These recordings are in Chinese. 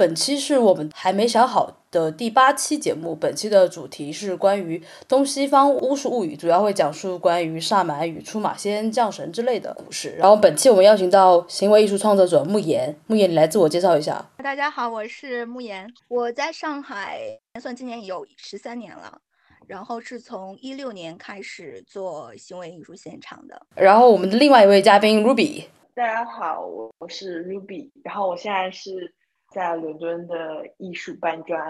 本期是我们还没想好的第八期节目。本期的主题是关于东西方巫术物语，主要会讲述关于萨满与出马仙、降神之类的故事。然后本期我们邀请到行为艺术创作者慕言，慕言，你来自我介绍一下。大家好，我是慕言，我在上海算今年有十三年了，然后是从一六年开始做行为艺术现场的。然后我们的另外一位嘉宾 Ruby，大家好，我我是 Ruby，然后我现在是。在伦敦的艺术搬砖，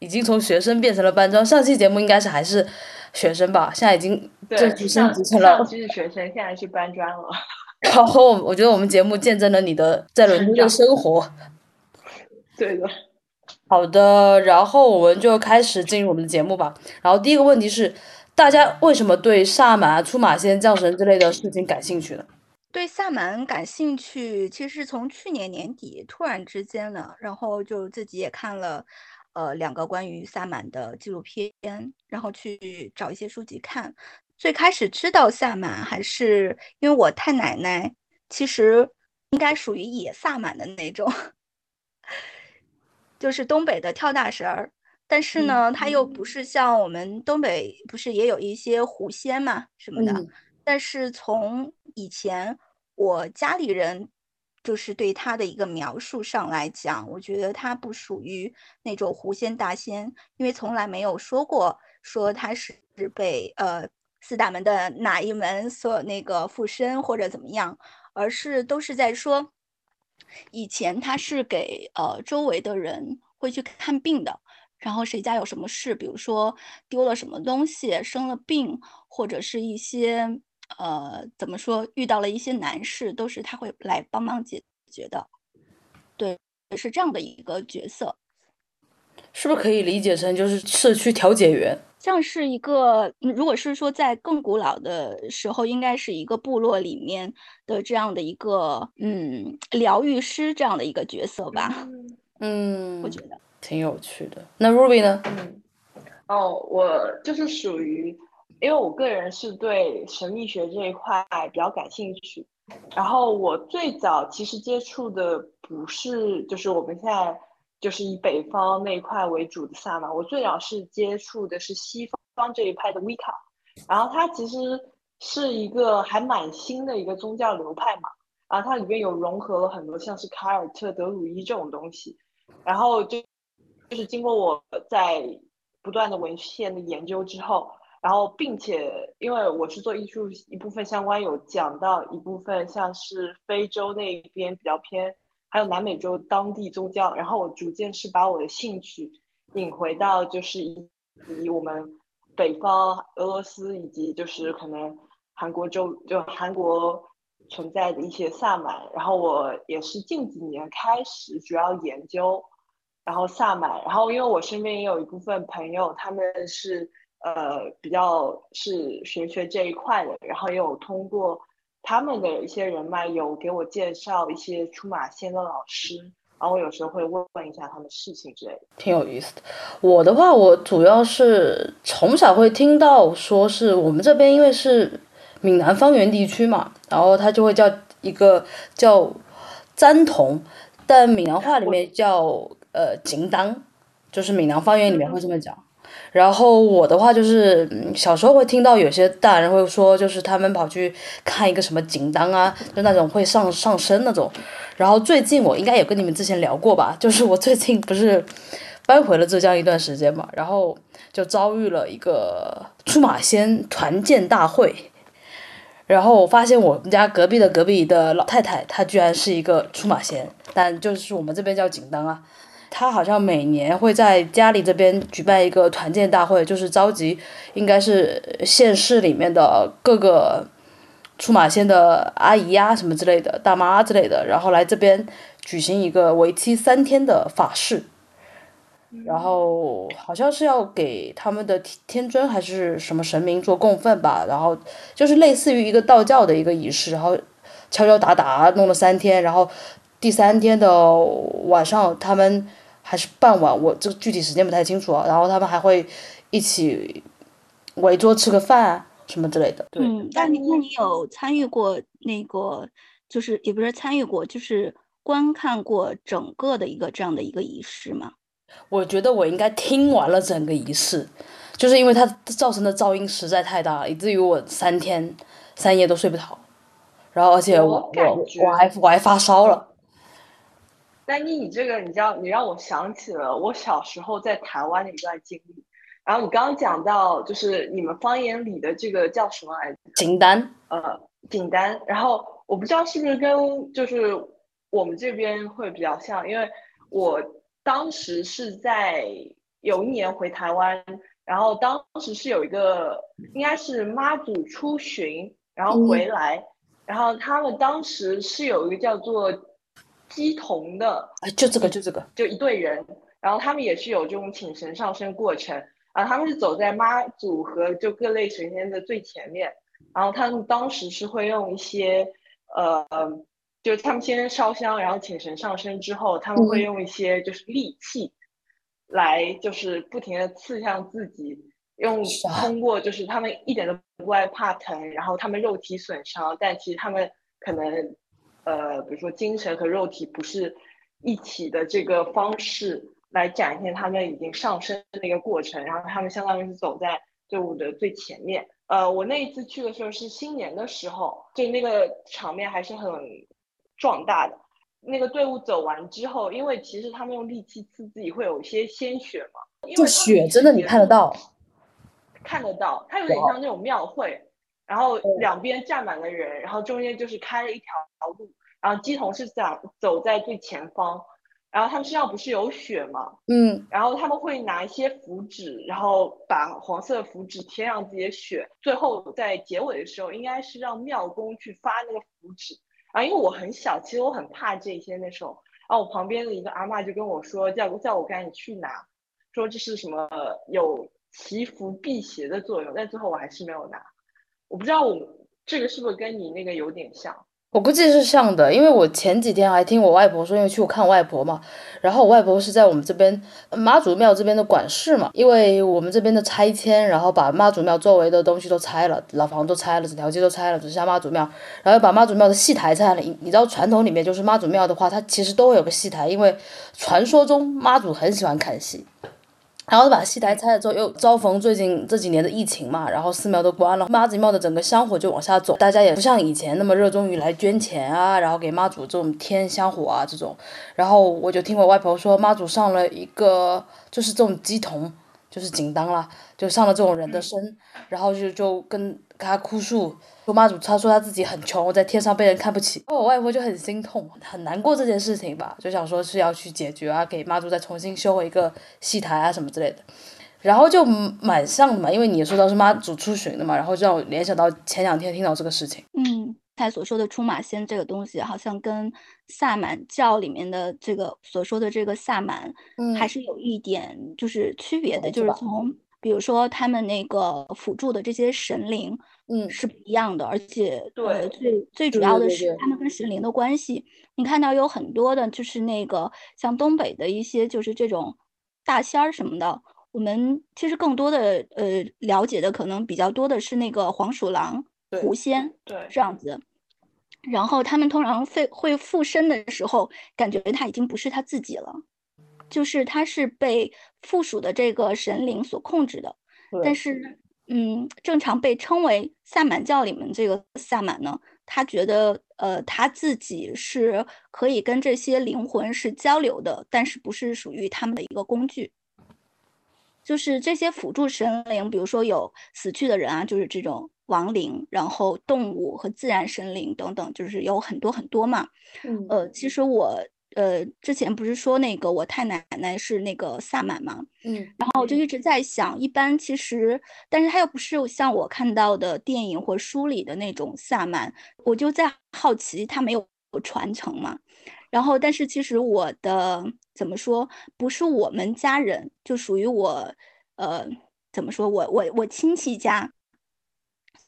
已经从学生变成了搬砖。上期节目应该是还是学生吧，现在已经对提升职成了。上期是学生，现在是搬砖了。然后我觉得我们节目见证了你的在伦敦的生活。对的。好的，然后我们就开始进入我们的节目吧。然后第一个问题是，大家为什么对萨满、出马仙、降神之类的事情感兴趣呢？对萨满感兴趣，其实从去年年底突然之间了，然后就自己也看了，呃，两个关于萨满的纪录片，然后去找一些书籍看。最开始知道萨满还是因为我太奶奶，其实应该属于野萨满的那种，就是东北的跳大神儿，但是呢，他又不是像我们东北不是也有一些狐仙嘛什么的。但是从以前我家里人就是对他的一个描述上来讲，我觉得他不属于那种狐仙大仙，因为从来没有说过说他是被呃四大门的哪一门所那个附身或者怎么样，而是都是在说以前他是给呃周围的人会去看病的，然后谁家有什么事，比如说丢了什么东西、生了病，或者是一些。呃，怎么说？遇到了一些难事，都是他会来帮忙解决的。对，是这样的一个角色。是不是可以理解成就是社区调解员？像是一个，如果是说在更古老的时候，应该是一个部落里面的这样的一个，嗯，疗愈师这样的一个角色吧。嗯，我觉得挺有趣的。那 Ruby 呢？嗯，哦，我就是属于。因为我个人是对神秘学这一块比较感兴趣，然后我最早其实接触的不是就是我们现在就是以北方那一块为主的萨满，我最早是接触的是西方这一派的维卡，然后它其实是一个还蛮新的一个宗教流派嘛，然后它里面有融合了很多像是凯尔特、德鲁伊这种东西，然后就就是经过我在不断的文献的研究之后。然后，并且，因为我是做艺术一部分相关，有讲到一部分像是非洲那边比较偏，还有南美洲当地宗教。然后我逐渐是把我的兴趣引回到就是以以我们北方俄罗斯以及就是可能韩国周就韩国存在的一些萨满。然后我也是近几年开始主要研究，然后萨满。然后因为我身边也有一部分朋友，他们是。呃，比较是玄学这一块的，然后也有通过他们的一些人脉，有给我介绍一些出马仙的老师，然后我有时候会问问一下他们事情之类的，挺有意思的。我的话，我主要是从小会听到说是我们这边因为是闽南方言地区嘛，然后他就会叫一个叫簪童，但闽南话里面叫呃金当，就是闽南方言里面会这么讲。然后我的话就是，小时候会听到有些大人会说，就是他们跑去看一个什么锦当啊，就那种会上上升那种。然后最近我应该有跟你们之前聊过吧，就是我最近不是搬回了浙江一段时间嘛，然后就遭遇了一个出马仙团建大会，然后我发现我们家隔壁的隔壁的老太太，她居然是一个出马仙，但就是我们这边叫锦当啊。他好像每年会在家里这边举办一个团建大会，就是召集应该是县市里面的各个出马仙的阿姨呀什么之类的大妈之类的，然后来这边举行一个为期三天的法事，然后好像是要给他们的天尊还是什么神明做供奉吧，然后就是类似于一个道教的一个仪式，然后敲敲打打弄了三天，然后第三天的晚上他们。还是傍晚，我这个具体时间不太清楚啊。然后他们还会一起围桌吃个饭啊什么之类的。嗯，那你那你有参与过那个，就是也不是参与过，就是观看过整个的一个这样的一个仪式吗？我觉得我应该听完了整个仪式，就是因为它造成的噪音实在太大了，以至于我三天三夜都睡不着，然后而且我我我还我还发烧了。丹妮，你这个你知道，你让我想起了我小时候在台湾的一段经历。然后你刚刚讲到，就是你们方言里的这个叫什么来着？锦丹。呃，锦丹。然后我不知道是不是跟就是我们这边会比较像，因为我当时是在有一年回台湾，然后当时是有一个应该是妈祖出巡，然后回来，然后他们当时是有一个叫做鸡同的，哎，就这个，就这个，就一队人，然后他们也是有这种请神上身过程。啊，他们是走在妈祖和就各类神仙的最前面，然后他们当时是会用一些，呃，就是他们先烧香，然后请神上身之后，他们会用一些就是利器，来就是不停的刺向自己，用通过就是他们一点都不害怕疼，然后他们肉体损伤，但其实他们可能，呃，比如说精神和肉体不是一起的这个方式。来展现他们已经上升的那个过程，然后他们相当于是走在队伍的最前面。呃，我那一次去的时候是新年的时候，就那个场面还是很壮大的。那个队伍走完之后，因为其实他们用利器刺自己会有一些鲜血嘛，就血真的你看得到，看得到，它有点像那种庙会，然后两边站满了人，然后中间就是开了一条路，然后鸡童是想走在最前方。然后他们身上不是有血吗？嗯，然后他们会拿一些符纸，然后把黄色的符纸贴上自己的血，最后在结尾的时候，应该是让庙公去发那个符纸。啊，因为我很小，其实我很怕这些。那时候，然后我旁边的一个阿妈就跟我说，叫叫我赶紧去拿，说这是什么有祈福辟邪的作用。但最后我还是没有拿。我不知道我这个是不是跟你那个有点像。我估计是像的，因为我前几天还听我外婆说，因为去我看外婆嘛，然后我外婆是在我们这边妈祖庙这边的管事嘛，因为我们这边的拆迁，然后把妈祖庙周围的东西都拆了，老房都拆了，整条街都拆了，只剩下妈祖庙，然后又把妈祖庙的戏台拆了。你知道传统里面就是妈祖庙的话，它其实都会有个戏台，因为传说中妈祖很喜欢看戏。然后把戏台拆了之后，又遭逢最近这几年的疫情嘛，然后寺庙都关了，妈祖庙的整个香火就往下走，大家也不像以前那么热衷于来捐钱啊，然后给妈祖这种添香火啊这种。然后我就听我外婆说，妈祖上了一个就是这种鸡童，就是锦当啦，就上了这种人的身，然后就就跟跟他哭诉。说妈祖，他说他自己很穷，在天上被人看不起。我外婆就很心痛，很难过这件事情吧，就想说是要去解决啊，给妈祖再重新修回一个戏台啊什么之类的。然后就蛮像的嘛，因为你说到是妈祖出巡的嘛，然后就让我联想到前两天听到这个事情。嗯，他所说的出马仙这个东西，好像跟萨满教里面的这个所说的这个萨满，嗯，还是有一点就是区别的，就是从。比如说，他们那个辅助的这些神灵，嗯，是不一样的，而且对，最最主要的是他们跟神灵的关系。你看到有很多的，就是那个像东北的一些，就是这种大仙儿什么的。我们其实更多的呃了解的可能比较多的是那个黄鼠狼、狐仙，对，这样子。然后他们通常会会附身的时候，感觉他已经不是他自己了。就是他是被附属的这个神灵所控制的，但是，嗯，正常被称为萨满教里面这个萨满呢，他觉得，呃，他自己是可以跟这些灵魂是交流的，但是不是属于他们的一个工具。就是这些辅助神灵，比如说有死去的人啊，就是这种亡灵，然后动物和自然神灵等等，就是有很多很多嘛。嗯，呃，其实我。呃，之前不是说那个我太奶奶是那个萨满吗？嗯，然后我就一直在想，一般其实，但是他又不是像我看到的电影或书里的那种萨满，我就在好奇他没有传承嘛。然后，但是其实我的怎么说，不是我们家人，就属于我，呃，怎么说我我我亲戚家，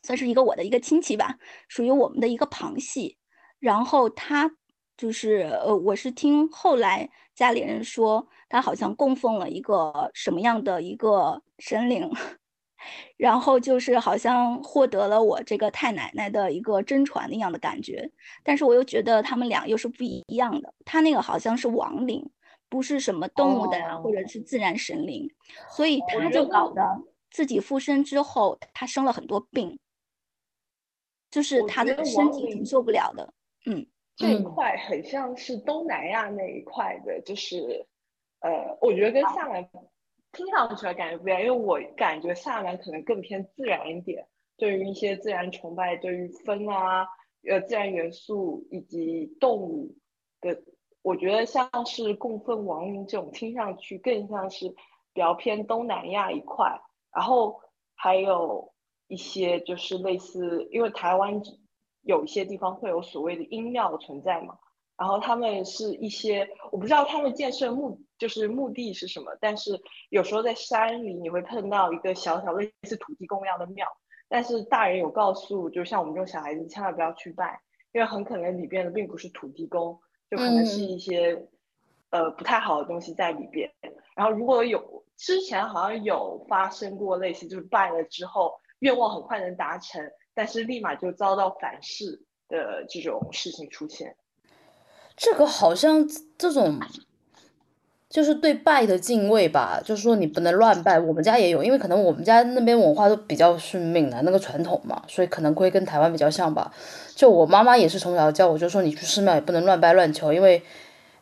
算是一个我的一个亲戚吧，属于我们的一个旁系，然后他。就是呃，我是听后来家里人说，他好像供奉了一个什么样的一个神灵，然后就是好像获得了我这个太奶奶的一个真传那样的感觉，但是我又觉得他们俩又是不一样的。他那个好像是亡灵，不是什么动物的或者是自然神灵，所以他就搞得自己附身之后，他生了很多病，就是他的身体承受不了的。嗯，这一块很像是东南亚那一块的，就是呃，我觉得跟厦门。听上去感觉不一样，因为我感觉厦门可能更偏自然一点，对于一些自然崇拜，对于风啊、呃自然元素以及动物的，我觉得像是供奉亡灵这种，听上去更像是比较偏东南亚一块。然后还有一些就是类似，因为台湾有一些地方会有所谓的阴庙存在嘛。然后他们是一些，我不知道他们建设目就是目的是什么，但是有时候在山里你会碰到一个小小类似土地公一样的庙，但是大人有告诉，就像我们这种小孩子千万不要去拜，因为很可能里边的并不是土地公，就可能是一些呃不太好的东西在里边。然后如果有之前好像有发生过类似，就是拜了之后愿望很快能达成，但是立马就遭到反噬的这种事情出现。这个好像这种，就是对拜的敬畏吧，就是说你不能乱拜。我们家也有，因为可能我们家那边文化都比较是闽南那个传统嘛，所以可能会跟台湾比较像吧。就我妈妈也是从小教我，就说你去寺庙也不能乱拜乱求，因为。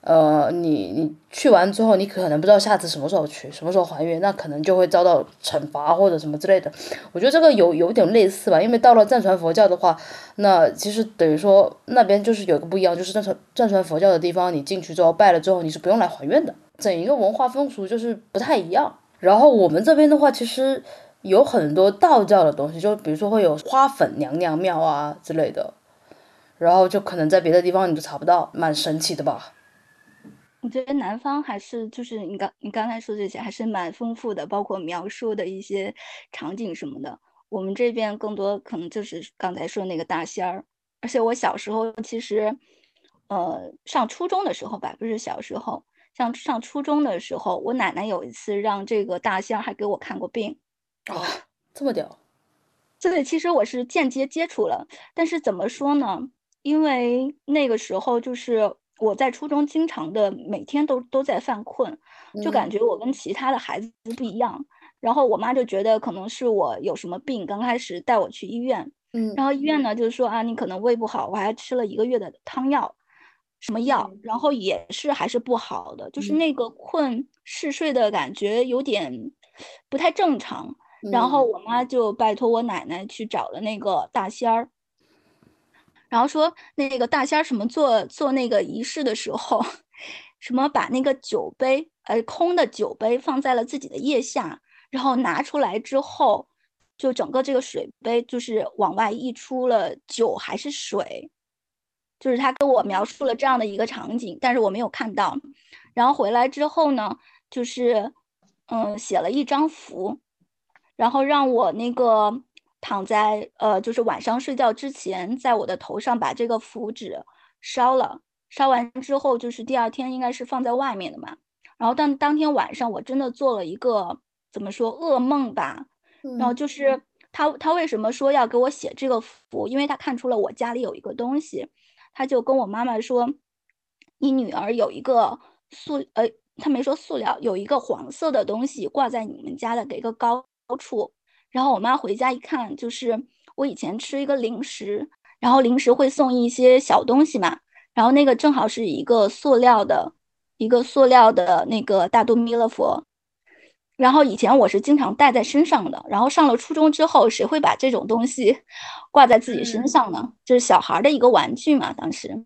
呃，你你去完之后，你可能不知道下次什么时候去，什么时候还愿，那可能就会遭到惩罚或者什么之类的。我觉得这个有有点类似吧，因为到了藏传佛教的话，那其实等于说那边就是有个不一样，就是藏传藏传佛教的地方，你进去之后拜了之后，你是不用来还愿的，整一个文化风俗就是不太一样。然后我们这边的话，其实有很多道教的东西，就比如说会有花粉娘娘庙啊之类的，然后就可能在别的地方你都查不到，蛮神奇的吧。我觉得南方还是就是你刚你刚才说这些还是蛮丰富的，包括描述的一些场景什么的。我们这边更多可能就是刚才说那个大仙儿，而且我小时候其实，呃，上初中的时候吧，不是小时候，像上初中的时候，我奶奶有一次让这个大仙儿还给我看过病。啊，这么屌！对，其实我是间接接触了，但是怎么说呢？因为那个时候就是。我在初中经常的每天都都在犯困，就感觉我跟其他的孩子不一样。然后我妈就觉得可能是我有什么病，刚开始带我去医院，嗯，然后医院呢就是说啊，你可能胃不好，我还吃了一个月的汤药，什么药，然后也是还是不好的，就是那个困嗜睡的感觉有点不太正常。然后我妈就拜托我奶奶去找了那个大仙儿。然后说那个大仙儿什么做做那个仪式的时候，什么把那个酒杯呃空的酒杯放在了自己的腋下，然后拿出来之后，就整个这个水杯就是往外溢出了酒还是水，就是他跟我描述了这样的一个场景，但是我没有看到。然后回来之后呢，就是嗯写了一张符，然后让我那个。躺在呃，就是晚上睡觉之前，在我的头上把这个符纸烧了，烧完之后，就是第二天应该是放在外面的嘛。然后当当天晚上，我真的做了一个怎么说噩梦吧。然后就是他他为什么说要给我写这个符？因为他看出了我家里有一个东西，他就跟我妈妈说：“你女儿有一个塑呃，他没说塑料，有一个黄色的东西挂在你们家的一个高处。”然后我妈回家一看，就是我以前吃一个零食，然后零食会送一些小东西嘛，然后那个正好是一个塑料的，一个塑料的那个大肚弥勒佛，然后以前我是经常带在身上的，然后上了初中之后，谁会把这种东西 挂在自己身上呢？就是小孩的一个玩具嘛，当时，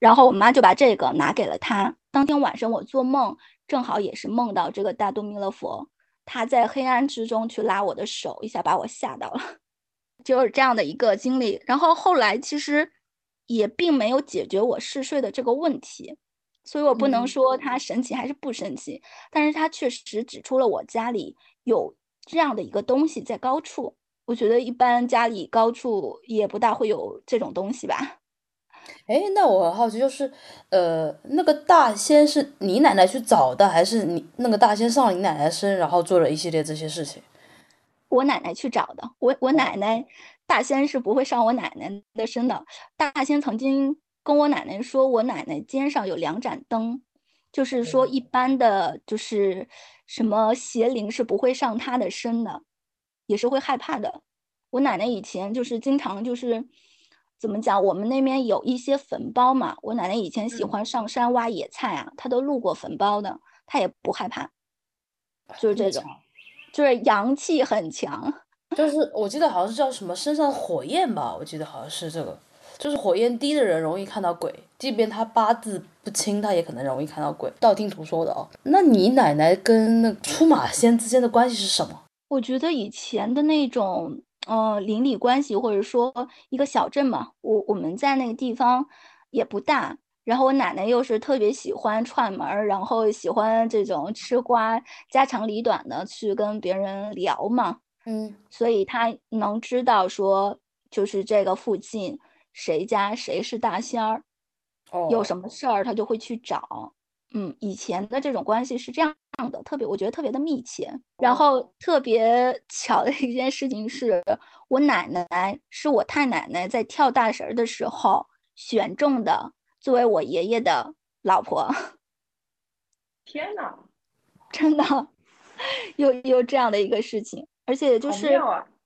然后我妈就把这个拿给了他。当天晚上我做梦，正好也是梦到这个大肚弥勒佛。他在黑暗之中去拉我的手，一下把我吓到了，就是这样的一个经历。然后后来其实也并没有解决我嗜睡的这个问题，所以我不能说它神奇还是不神奇，但是它确实指出了我家里有这样的一个东西在高处。我觉得一般家里高处也不大会有这种东西吧。哎，那我很好奇，就是，呃，那个大仙是你奶奶去找的，还是你那个大仙上了你奶奶身，然后做了一系列这些事情？我奶奶去找的。我我奶奶大仙是不会上我奶奶的身的。大仙曾经跟我奶奶说，我奶奶肩上有两盏灯，就是说一般的就是什么邪灵是不会上她的身的，也是会害怕的。我奶奶以前就是经常就是怎么讲，我们那边有一些坟包嘛，我奶奶以前喜欢上山挖野菜啊，她都路过坟包的，她也不害怕，就是这种。就是阳气很强，就是我记得好像是叫什么身上火焰吧，我记得好像是这个，就是火焰低的人容易看到鬼，即便他八字不清，他也可能容易看到鬼。道听途说的哦。那你奶奶跟那出马仙之间的关系是什么？我觉得以前的那种呃邻里关系，或者说一个小镇嘛，我我们在那个地方也不大。然后我奶奶又是特别喜欢串门儿，然后喜欢这种吃瓜家长里短的去跟别人聊嘛，嗯，所以她能知道说就是这个附近谁家谁是大仙儿，有什么事儿她就会去找，嗯，以前的这种关系是这样的，特别我觉得特别的密切。然后特别 巧的一件事情是我奶奶是我太奶奶在跳大神的时候选中的。作为我爷爷的老婆，天哪，真的 有有这样的一个事情，而且就是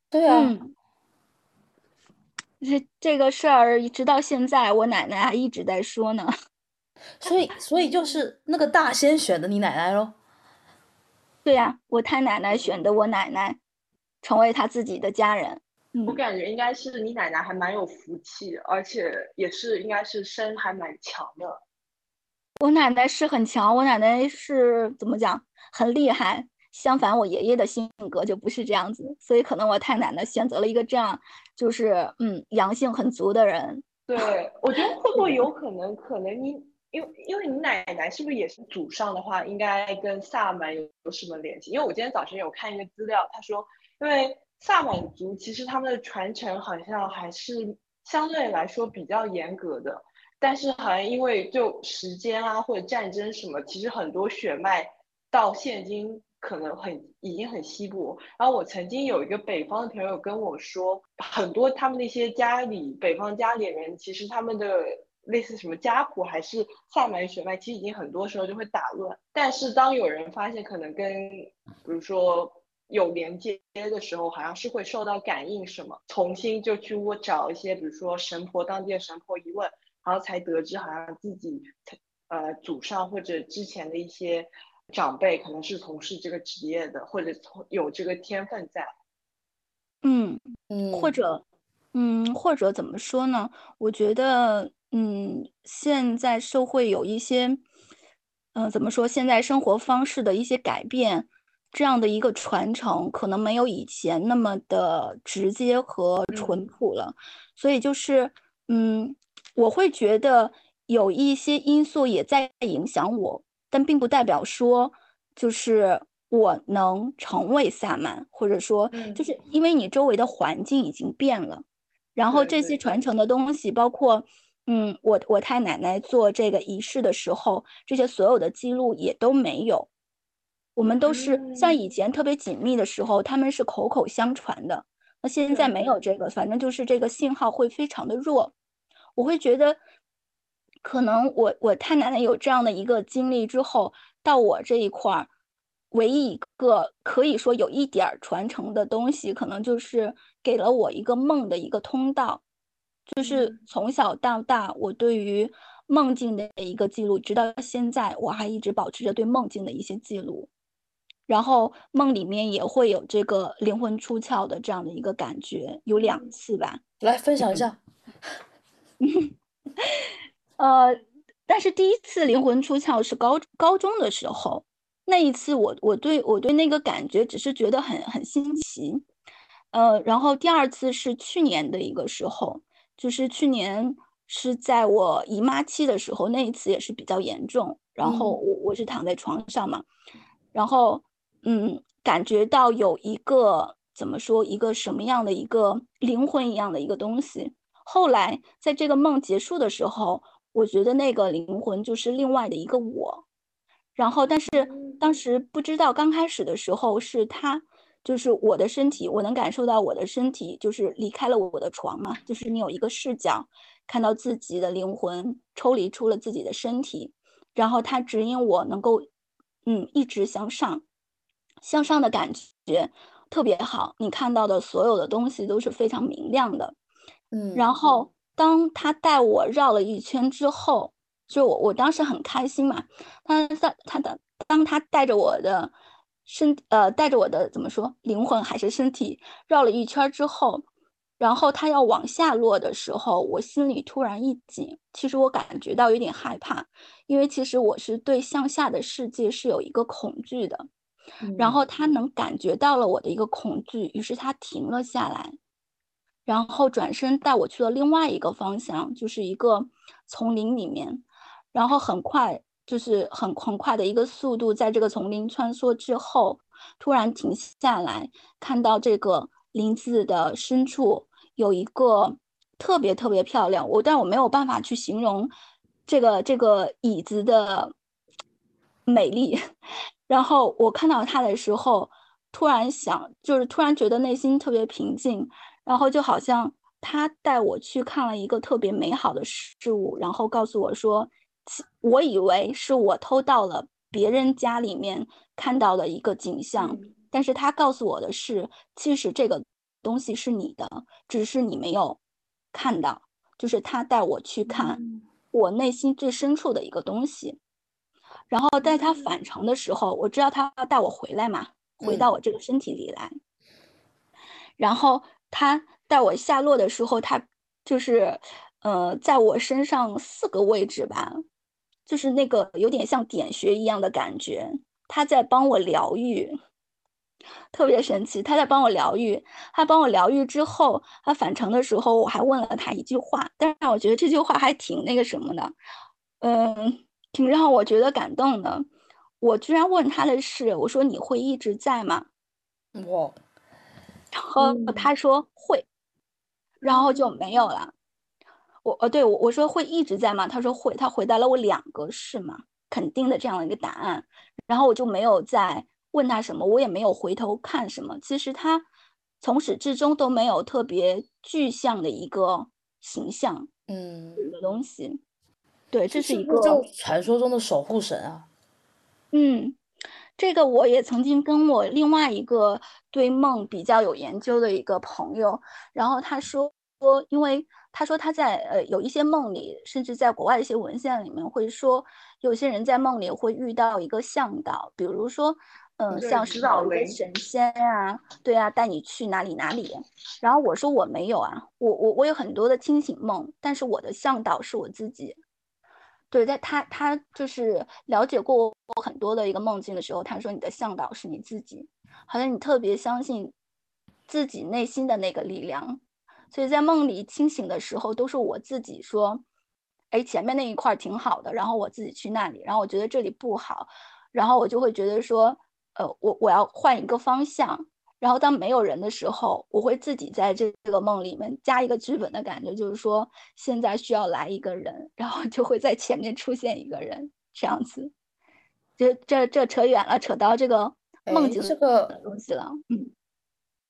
对啊，这这个事儿直到现在，我奶奶还一直在说呢。所以，所以就是那个大仙选的你奶奶喽？对呀，我太奶奶选的我奶奶，成为他自己的家人。我感觉应该是你奶奶还蛮有福气，而且也是应该是身还蛮强的。我奶奶是很强，我奶奶是怎么讲很厉害。相反，我爷爷的性格就不是这样子，所以可能我太奶奶选择了一个这样就是嗯阳性很足的人。对，我觉得会不会有可能，可能你因为因为你奶奶是不是也是祖上的话，应该跟萨满有有什么联系？因为我今天早晨有看一个资料，他说因为。萨满族其实他们的传承好像还是相对来说比较严格的，但是好像因为就时间啊或者战争什么，其实很多血脉到现今可能很已经很稀薄。然后我曾经有一个北方的朋友跟我说，很多他们那些家里北方家里人，其实他们的类似什么家谱还是萨满血脉，其实已经很多时候就会打乱。但是当有人发现可能跟比如说。有连接的时候，好像是会受到感应什么，重新就去我找一些，比如说神婆当地的神婆一问，然后才得知好像自己呃祖上或者之前的一些长辈可能是从事这个职业的，或者从有这个天分在。嗯嗯，或者嗯或者怎么说呢？我觉得嗯现在社会有一些嗯怎么说？现在生活方式的一些改变。这样的一个传承可能没有以前那么的直接和淳朴了，所以就是，嗯，我会觉得有一些因素也在影响我，但并不代表说就是我能成为萨满，或者说就是因为你周围的环境已经变了，然后这些传承的东西，包括，嗯，我我太奶奶做这个仪式的时候，这些所有的记录也都没有。我们都是像以前特别紧密的时候，他们是口口相传的。那现在没有这个，反正就是这个信号会非常的弱。我会觉得，可能我我太奶奶有这样的一个经历之后，到我这一块儿，唯一一个可以说有一点传承的东西，可能就是给了我一个梦的一个通道，就是从小到大，我对于梦境的一个记录，直到现在我还一直保持着对梦境的一些记录。然后梦里面也会有这个灵魂出窍的这样的一个感觉，有两次吧。来分享一下。呃，但是第一次灵魂出窍是高高中的时候，那一次我我对我对那个感觉只是觉得很很新奇。呃，然后第二次是去年的一个时候，就是去年是在我姨妈期的时候，那一次也是比较严重。然后我我是躺在床上嘛，然后。嗯，感觉到有一个怎么说，一个什么样的一个灵魂一样的一个东西。后来在这个梦结束的时候，我觉得那个灵魂就是另外的一个我。然后，但是当时不知道，刚开始的时候是他，就是我的身体，我能感受到我的身体就是离开了我的床嘛，就是你有一个视角，看到自己的灵魂抽离出了自己的身体，然后它指引我能够，嗯，一直向上，向上的感觉特别好。你看到的所有的东西都是非常明亮的，嗯。然后当他带我绕了一圈之后，就我我当时很开心嘛，他他他的当他带着我的。身呃带着我的怎么说灵魂还是身体绕了一圈之后，然后它要往下落的时候，我心里突然一紧。其实我感觉到有点害怕，因为其实我是对向下的世界是有一个恐惧的。然后他能感觉到了我的一个恐惧，于是他停了下来，然后转身带我去了另外一个方向，就是一个丛林里面，然后很快。就是很很快的一个速度，在这个丛林穿梭之后，突然停下来，看到这个林子的深处有一个特别特别漂亮，我但我没有办法去形容这个这个椅子的美丽。然后我看到它的时候，突然想，就是突然觉得内心特别平静，然后就好像他带我去看了一个特别美好的事物，然后告诉我说。我以为是我偷到了别人家里面看到的一个景象，但是他告诉我的是，其实这个东西是你的，只是你没有看到。就是他带我去看我内心最深处的一个东西，然后在他返程的时候，我知道他要带我回来嘛，回到我这个身体里来。然后他带我下落的时候，他就是呃，在我身上四个位置吧。就是那个有点像点穴一样的感觉，他在帮我疗愈，特别神奇。他在帮我疗愈，他帮我疗愈之后，他返程的时候，我还问了他一句话，但是我觉得这句话还挺那个什么的，嗯，挺让我觉得感动的。我居然问他的是，我说你会一直在吗？我，然后他说会，然后就没有了。我呃，对我我说会一直在吗？他说会，他回答了我两个是吗？肯定的这样的一个答案，然后我就没有再问他什么，我也没有回头看什么。其实他从始至终都没有特别具象的一个形象，嗯，的东西。对，这是一个传说中的守护神啊。嗯，这个我也曾经跟我另外一个对梦比较有研究的一个朋友，然后他说说，因为。他说他在呃有一些梦里，甚至在国外的一些文献里面会说，有些人在梦里会遇到一个向导，比如说，嗯，像是老人神仙啊，对啊，带你去哪里哪里。然后我说我没有啊，我我我有很多的清醒梦，但是我的向导是我自己。对，在他他就是了解过我很多的一个梦境的时候，他说你的向导是你自己，好像你特别相信自己内心的那个力量。所以在梦里清醒的时候，都是我自己说，哎，前面那一块挺好的，然后我自己去那里，然后我觉得这里不好，然后我就会觉得说，呃，我我要换一个方向。然后当没有人的时候，我会自己在这个梦里面加一个剧本的感觉，就是说现在需要来一个人，然后就会在前面出现一个人，这样子。这这这扯远了，扯到这个梦境这个东西了，嗯，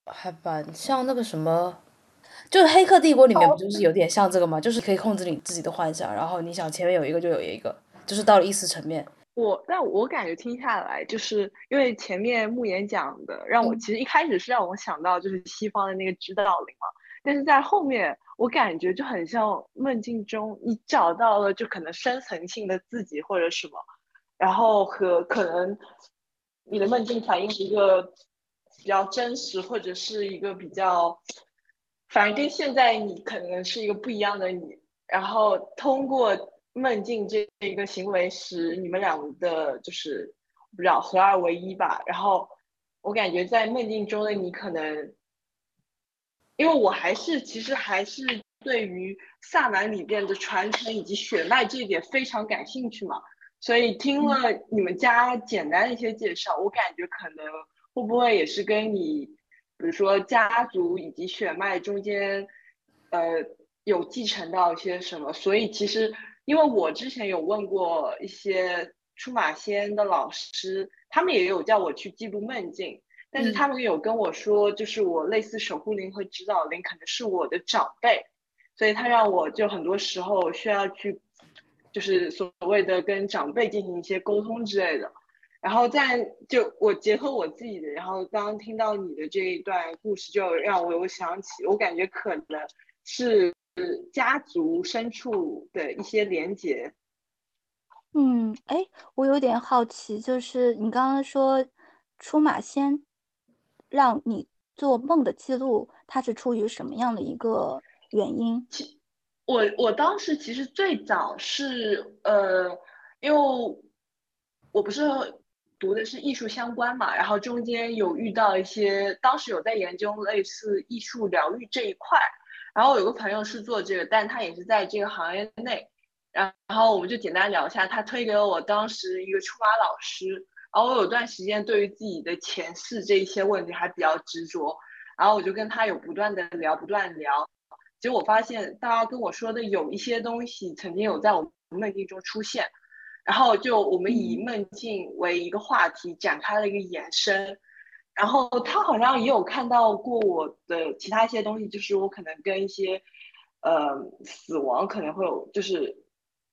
还蛮像那个什么。就是《黑客帝国》里面不就是有点像这个吗？就是可以控制你自己的幻想，然后你想前面有一个就有一个，就是到了意识层面。我但我感觉听下来，就是因为前面慕言讲的，让我其实一开始是让我想到就是西方的那个指导灵嘛，但是在后面我感觉就很像梦境中你找到了就可能深层性的自己或者什么，然后和可能你的梦境反映一个比较真实或者是一个比较。反正跟现在你可能是一个不一样的你，然后通过梦境这一个行为使你们两的，就是不知道合二为一吧。然后我感觉在梦境中的你可能，因为我还是其实还是对于萨满里边的传承以及血脉这一点非常感兴趣嘛，所以听了你们家简单的一些介绍，我感觉可能会不会也是跟你。比如说家族以及血脉中间，呃，有继承到一些什么？所以其实，因为我之前有问过一些出马仙的老师，他们也有叫我去记录梦境，但是他们有跟我说，就是我类似守护灵和指导灵可能是我的长辈，所以他让我就很多时候需要去，就是所谓的跟长辈进行一些沟通之类的。然后在就我结合我自己的，然后刚刚听到你的这一段故事，就让我有想起，我感觉可能是家族深处的一些连结。嗯，哎，我有点好奇，就是你刚刚说出马仙让你做梦的记录，它是出于什么样的一个原因？我我当时其实最早是呃，因为我不是。读的是艺术相关嘛，然后中间有遇到一些，当时有在研究类似艺术疗愈这一块，然后有个朋友是做这个，但他也是在这个行业内，然后我们就简单聊一下，他推给了我当时一个出马老师，然后我有段时间对于自己的前世这一些问题还比较执着，然后我就跟他有不断的聊，不断聊，结果发现大家跟我说的有一些东西曾经有在我梦境中出现。然后就我们以梦境为一个话题展开了一个延伸，然后他好像也有看到过我的其他一些东西，就是我可能跟一些呃死亡可能会有就是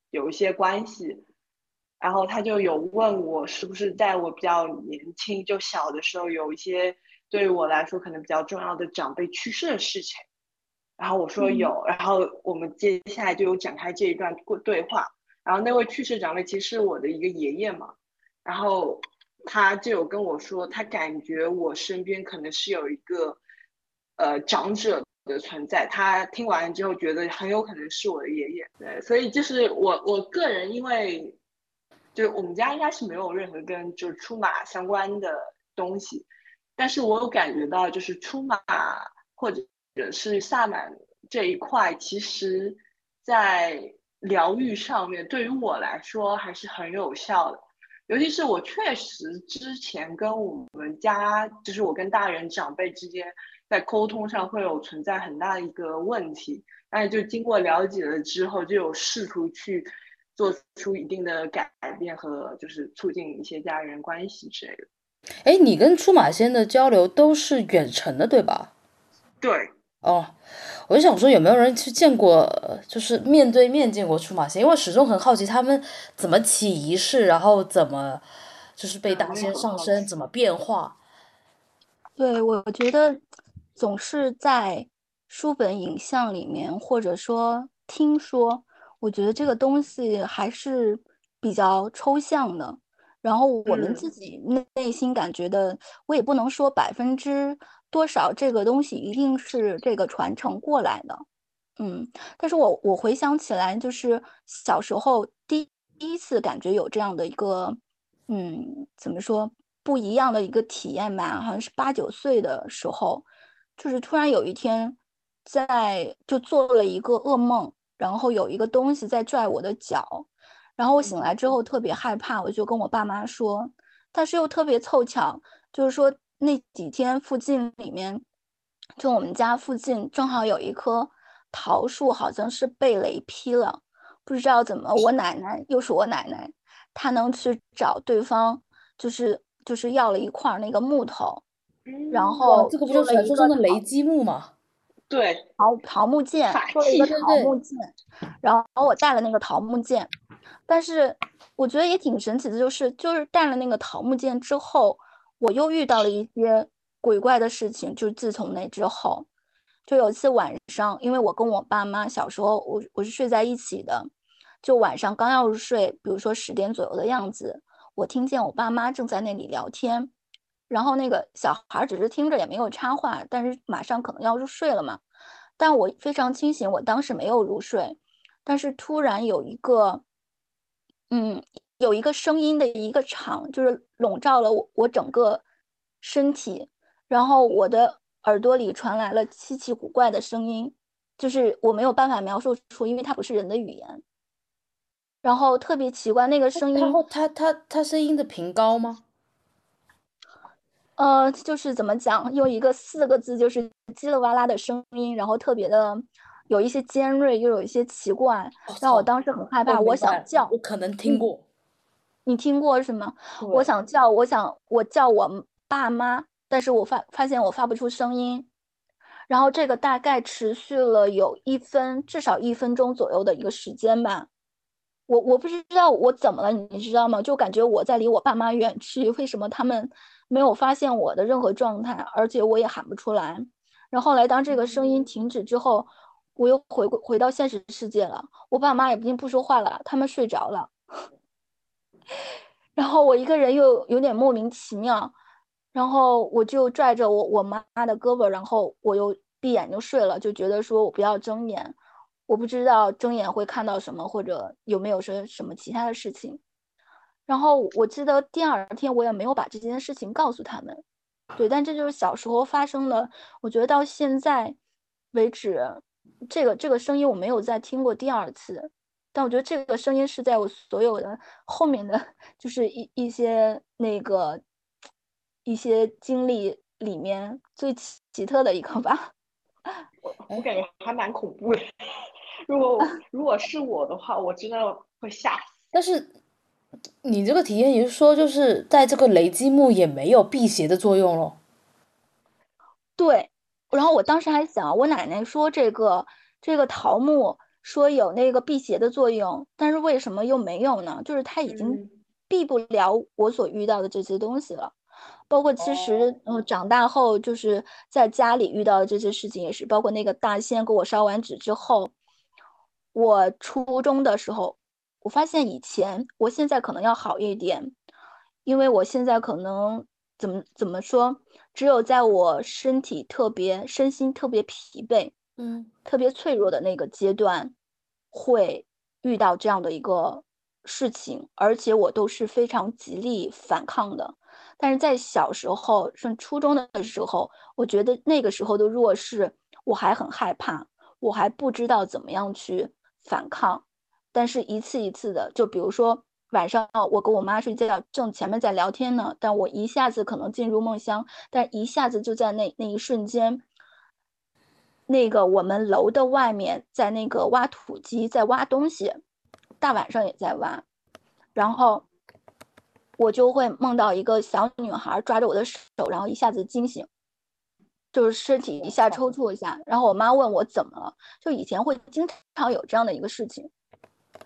有一些关系，然后他就有问我是不是在我比较年轻就小的时候有一些对于我来说可能比较重要的长辈去世的事情，然后我说有，然后我们接下来就有展开这一段过对话。然后那位去世长辈其实是我的一个爷爷嘛，然后他就有跟我说，他感觉我身边可能是有一个呃长者的存在。他听完之后觉得很有可能是我的爷爷。对，所以就是我我个人，因为就我们家应该是没有任何跟就是出马相关的东西，但是我有感觉到就是出马或者是萨满这一块，其实在。疗愈上面对于我来说还是很有效的，尤其是我确实之前跟我们家，就是我跟大人长辈之间在沟通上会有存在很大的一个问题，但是就经过了解了之后，就有试图去做出一定的改变和就是促进一些家人关系之类的。哎，你跟出马仙的交流都是远程的，对吧？对。哦，我就想说有没有人去见过，就是面对面见过出马仙，因为始终很好奇他们怎么起仪式，然后怎么就是被大仙上身，怎么变化。对，我觉得总是在书本影像里面，或者说听说，我觉得这个东西还是比较抽象的。然后我们自己内内心感觉的，我也不能说百分之。多少这个东西一定是这个传承过来的，嗯，但是我我回想起来，就是小时候第第一次感觉有这样的一个，嗯，怎么说不一样的一个体验吧？好像是八九岁的时候，就是突然有一天，在就做了一个噩梦，然后有一个东西在拽我的脚，然后我醒来之后特别害怕，我就跟我爸妈说，但是又特别凑巧，就是说。那几天附近里面，就我们家附近正好有一棵桃树，好像是被雷劈了，不知道怎么，我奶奶又是我奶奶，她能去找对方，就是就是要了一块那个木头，然后这个不就是传说中的雷击木吗？对，桃桃木剑，做了一个桃木剑，然后我带了那个桃木剑，但是我觉得也挺神奇的，就是就是带了那个桃木剑之后。我又遇到了一些鬼怪的事情，就自从那之后，就有一次晚上，因为我跟我爸妈小时候，我我是睡在一起的，就晚上刚要入睡，比如说十点左右的样子，我听见我爸妈正在那里聊天，然后那个小孩只是听着也没有插话，但是马上可能要入睡了嘛，但我非常清醒，我当时没有入睡，但是突然有一个，嗯。有一个声音的一个场，就是笼罩了我我整个身体，然后我的耳朵里传来了稀奇古怪的声音，就是我没有办法描述出，因为它不是人的语言。然后特别奇怪，那个声音，然后它它它声音的频高吗？呃，就是怎么讲，用一个四个字，就是叽里哇啦的声音，然后特别的有一些尖锐，又有一些奇怪，让我当时很害怕，我想叫，我可能听过。你听过是吗？我想叫，我想我叫我爸妈，但是我发发现我发不出声音，然后这个大概持续了有一分，至少一分钟左右的一个时间吧。我我不知道我怎么了，你知道吗？就感觉我在离我爸妈远去，为什么他们没有发现我的任何状态，而且我也喊不出来。然后后来当这个声音停止之后，我又回归回到现实世界了。我爸妈已经不说话了，他们睡着了。然后我一个人又有点莫名其妙，然后我就拽着我我妈的胳膊，然后我又闭眼就睡了，就觉得说我不要睁眼。我不知道睁眼会看到什么，或者有没有说什么其他的事情。然后我记得第二天我也没有把这件事情告诉他们，对，但这就是小时候发生的。我觉得到现在为止，这个这个声音我没有再听过第二次，但我觉得这个声音是在我所有的后面的就是一一些那个一些经历里面最奇特的一个吧。我我感觉还蛮恐怖的。如果 如果是我的话，我真的会吓死。但是你这个体验也是说，就是在这个雷击木也没有辟邪的作用咯。对，然后我当时还想，我奶奶说这个这个桃木说有那个辟邪的作用，但是为什么又没有呢？就是它已经避不了我所遇到的这些东西了。包括其实，嗯，长大后就是在家里遇到的这些事情也是，包括那个大仙给我烧完纸之后。我初中的时候，我发现以前，我现在可能要好一点，因为我现在可能怎么怎么说，只有在我身体特别、身心特别疲惫，嗯，特别脆弱的那个阶段，会遇到这样的一个事情，而且我都是非常极力反抗的。但是在小时候，上初中的时候，我觉得那个时候的弱势，我还很害怕，我还不知道怎么样去。反抗，但是一次一次的，就比如说晚上我跟我妈睡觉，正前面在聊天呢，但我一下子可能进入梦乡，但一下子就在那那一瞬间，那个我们楼的外面在那个挖土机在挖东西，大晚上也在挖，然后我就会梦到一个小女孩抓着我的手，然后一下子惊醒。就是身体一下抽搐一下，然后我妈问我怎么了，就以前会经常有这样的一个事情，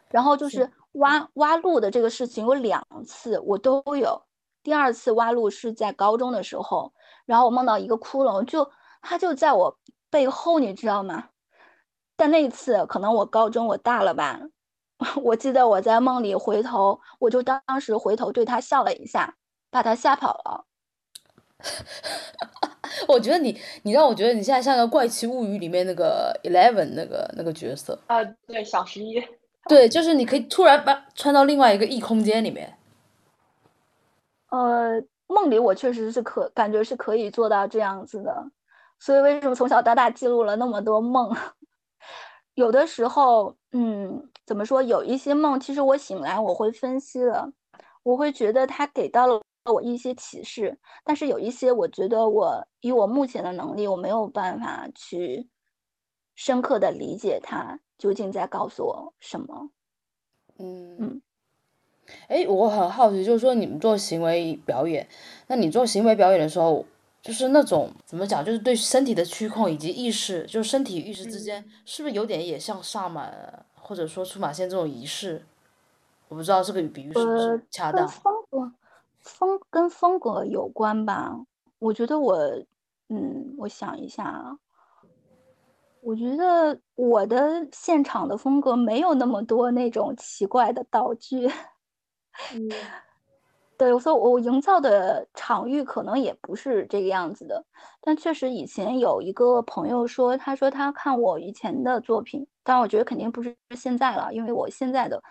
然后就是挖挖路的这个事情有两次我都有，第二次挖路是在高中的时候，然后我梦到一个窟窿，就它就在我背后，你知道吗？但那次可能我高中我大了吧，我记得我在梦里回头，我就当时回头对他笑了一下，把他吓跑了。我觉得你，你让我觉得你现在像个《怪奇物语》里面那个 Eleven 那个那个角色啊，对，小十一，对，就是你可以突然把穿到另外一个异空间里面。呃，梦里我确实是可感觉是可以做到这样子的，所以为什么从小到大记录了那么多梦？有的时候，嗯，怎么说？有一些梦，其实我醒来我会分析了，我会觉得它给到了。我一些启示，但是有一些，我觉得我以我目前的能力，我没有办法去深刻的理解它究竟在告诉我什么。嗯嗯，哎，我很好奇，就是说你们做行为表演，那你做行为表演的时候，就是那种怎么讲，就是对身体的驱控以及意识，就是身体意识之间，是不是有点也像萨满或者说出马仙这种仪式？我不知道这个比喻是不是恰当。风跟风格有关吧，我觉得我，嗯，我想一下啊，我觉得我的现场的风格没有那么多那种奇怪的道具，嗯，对，所以我营造的场域可能也不是这个样子的，但确实以前有一个朋友说，他说他看我以前的作品，但我觉得肯定不是现在了，因为我现在的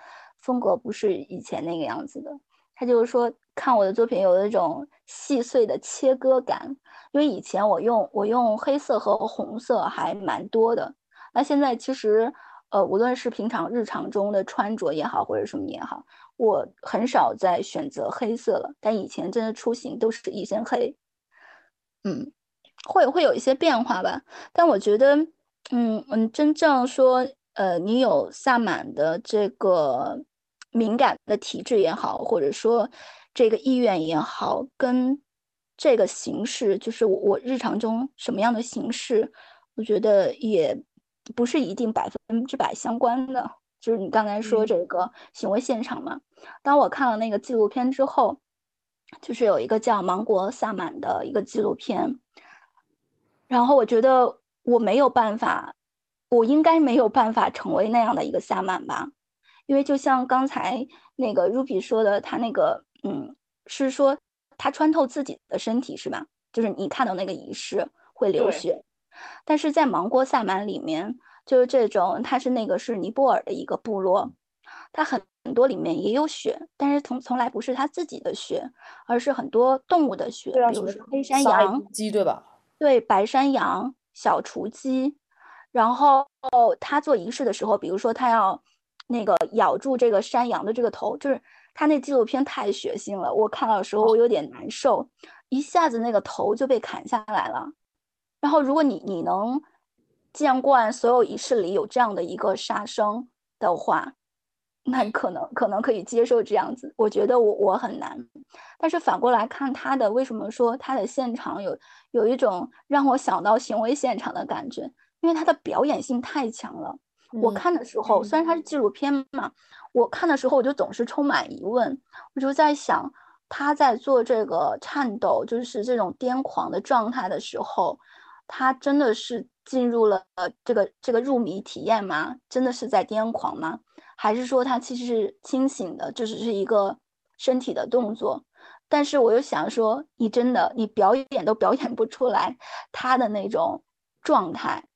风格不是以前那个样子的。他就是说，看我的作品有那种细碎的切割感，因为以前我用我用黑色和红色还蛮多的，那现在其实，呃，无论是平常日常中的穿着也好，或者什么也好，我很少再选择黑色了。但以前真的出行都是一身黑，嗯，会会有一些变化吧。但我觉得，嗯嗯，真正说，呃，你有萨满的这个。敏感的体质也好，或者说这个意愿也好，跟这个形式，就是我我日常中什么样的形式，我觉得也不是一定百分之百相关的。就是你刚才说这个行为现场嘛，当我看了那个纪录片之后，就是有一个叫《芒果萨满》的一个纪录片，然后我觉得我没有办法，我应该没有办法成为那样的一个萨满吧，因为就像刚才那个 Ruby 说的，他那个嗯，是说。他穿透自己的身体是吧？就是你看到那个仪式会流血，但是在芒果萨满里面，就是这种，它是那个是尼泊尔的一个部落，它很很多里面也有血，但是从从来不是他自己的血，而是很多动物的血，比如说黑山羊、鸡对吧？对，白山羊、小雏鸡，然后他做仪式的时候，比如说他要那个咬住这个山羊的这个头，就是。他那纪录片太血腥了，我看到的时候我有点难受，一下子那个头就被砍下来了。然后如果你你能见惯所有仪式里有这样的一个杀生的话，那可能可能可以接受这样子。我觉得我我很难。但是反过来看他的，为什么说他的现场有有一种让我想到行为现场的感觉？因为他的表演性太强了。我看的时候，虽然它是纪录片嘛，我看的时候我就总是充满疑问，我就在想，他在做这个颤抖，就是这种癫狂的状态的时候，他真的是进入了这个这个入迷体验吗？真的是在癫狂吗？还是说他其实是清醒的，这只是一个身体的动作？但是我又想说，你真的你表演都表演不出来他的那种状态，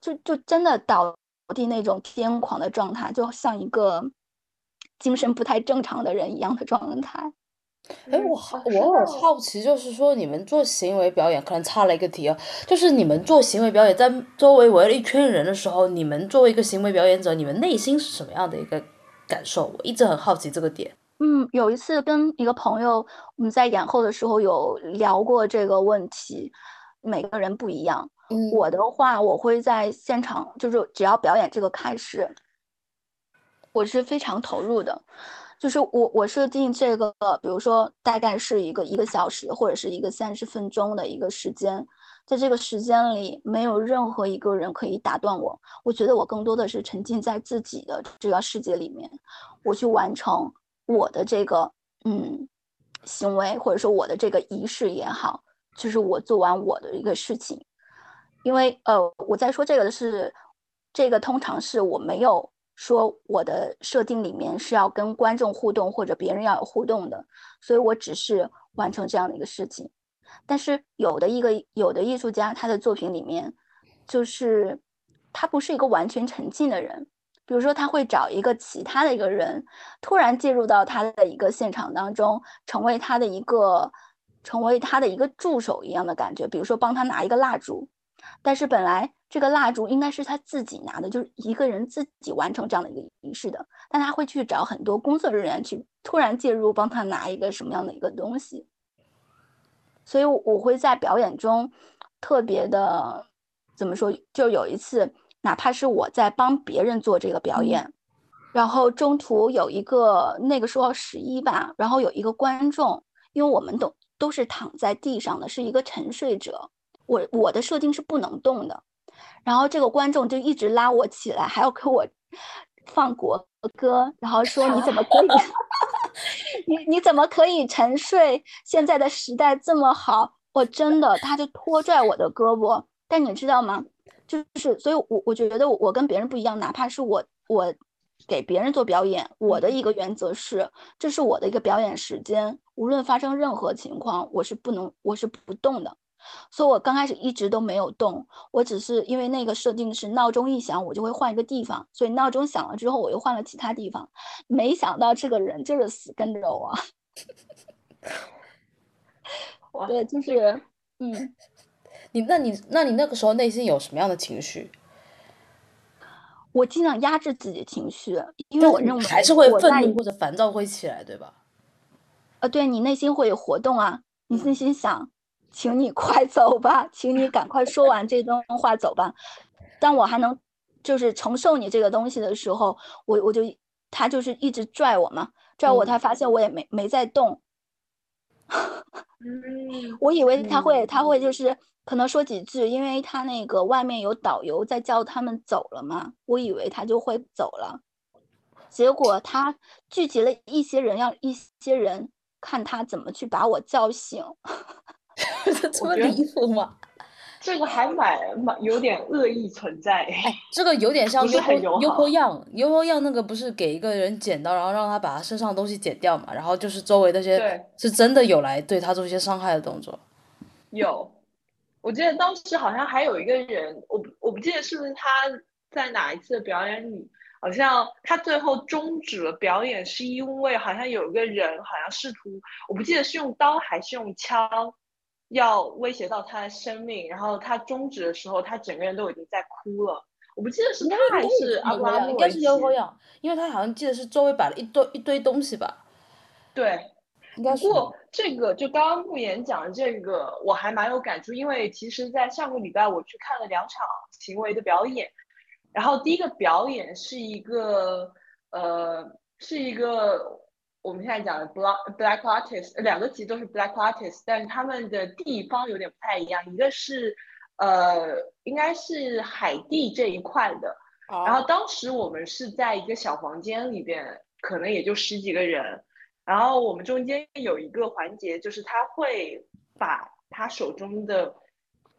就就真的倒地那种癫狂的状态，就像一个精神不太正常的人一样的状态。哎，我好，我很好奇，就是说你们做行为表演，可能差了一个题啊，就是你们做行为表演，在周围围了一圈人的时候，你们作为一个行为表演者，你们内心是什么样的一个感受？我一直很好奇这个点。嗯，有一次跟一个朋友，我们在演后的时候有聊过这个问题，每个人不一样。嗯我的话，我会在现场，就是只要表演这个开始，我是非常投入的。就是我我设定这个，比如说大概是一个一个小时或者是一个三十分钟的一个时间，在这个时间里，没有任何一个人可以打断我。我觉得我更多的是沉浸在自己的这个世界里面，我去完成我的这个嗯行为，或者说我的这个仪式也好，就是我做完我的一个事情。因为呃，我在说这个的是，这个通常是我没有说我的设定里面是要跟观众互动或者别人要有互动的，所以我只是完成这样的一个事情。但是有的一个有的艺术家他的作品里面，就是他不是一个完全沉浸的人，比如说他会找一个其他的一个人突然介入到他的一个现场当中，成为他的一个成为他的一个助手一样的感觉，比如说帮他拿一个蜡烛。但是本来这个蜡烛应该是他自己拿的，就是一个人自己完成这样的一个仪式的。但他会去找很多工作人员去突然介入，帮他拿一个什么样的一个东西。所以我会在表演中特别的怎么说？就有一次，哪怕是我在帮别人做这个表演，然后中途有一个那个时候十一吧，然后有一个观众，因为我们都都是躺在地上的，是一个沉睡者。我我的设定是不能动的，然后这个观众就一直拉我起来，还要给我放国歌，然后说你怎么可以，你你怎么可以沉睡？现在的时代这么好，我真的，他就拖拽我的胳膊。但你知道吗？就是，所以我我觉得我跟别人不一样，哪怕是我我给别人做表演，我的一个原则是，这是我的一个表演时间，无论发生任何情况，我是不能，我是不动的。所以我刚开始一直都没有动，我只是因为那个设定是闹钟一响我就会换一个地方，所以闹钟响了之后我又换了其他地方。没想到这个人就是死跟着我，对，就是，嗯，你那你那你那个时候内心有什么样的情绪？我尽量压制自己的情绪，因为我认为还是会愤怒或者烦躁会起来，对吧？呃，对你内心会有活动啊，你内心想。请你快走吧，请你赶快说完这段话走吧。当我还能就是承受你这个东西的时候，我我就他就是一直拽我嘛，拽我，他发现我也没没在动，嗯，我以为他会他会就是可能说几句，因为他那个外面有导游在叫他们走了嘛，我以为他就会走了。结果他聚集了一些人，让一些人看他怎么去把我叫醒。这么离谱吗？这个还蛮蛮有点恶意存在。哎，这个有点像不是很友好。优酷样，优酷样那个不是给一个人剪刀，然后让他把他身上的东西剪掉嘛？然后就是周围那些是真的有来对他做一些伤害的动作。有，我记得当时好像还有一个人，我我不记得是不是他在哪一次表演里，好像他最后终止了表演，是因为好像有一个人好像试图，我不记得是用刀还是用枪。要威胁到他的生命，然后他终止的时候，他整个人都已经在哭了。我不记得是他还是阿拉木，应该是优酷样，因为他好像记得是周围摆了一堆一堆东西吧。对，应该是。不过这个就刚刚慕言讲的这个，我还蛮有感触，因为其实，在上个礼拜我去看了两场行为的表演，然后第一个表演是一个呃，是一个。我们现在讲的 black black artist 两个其实都是 black artist，但是他们的地方有点不太一样。一个是呃，应该是海地这一块的。然后当时我们是在一个小房间里边，可能也就十几个人。然后我们中间有一个环节，就是他会把他手中的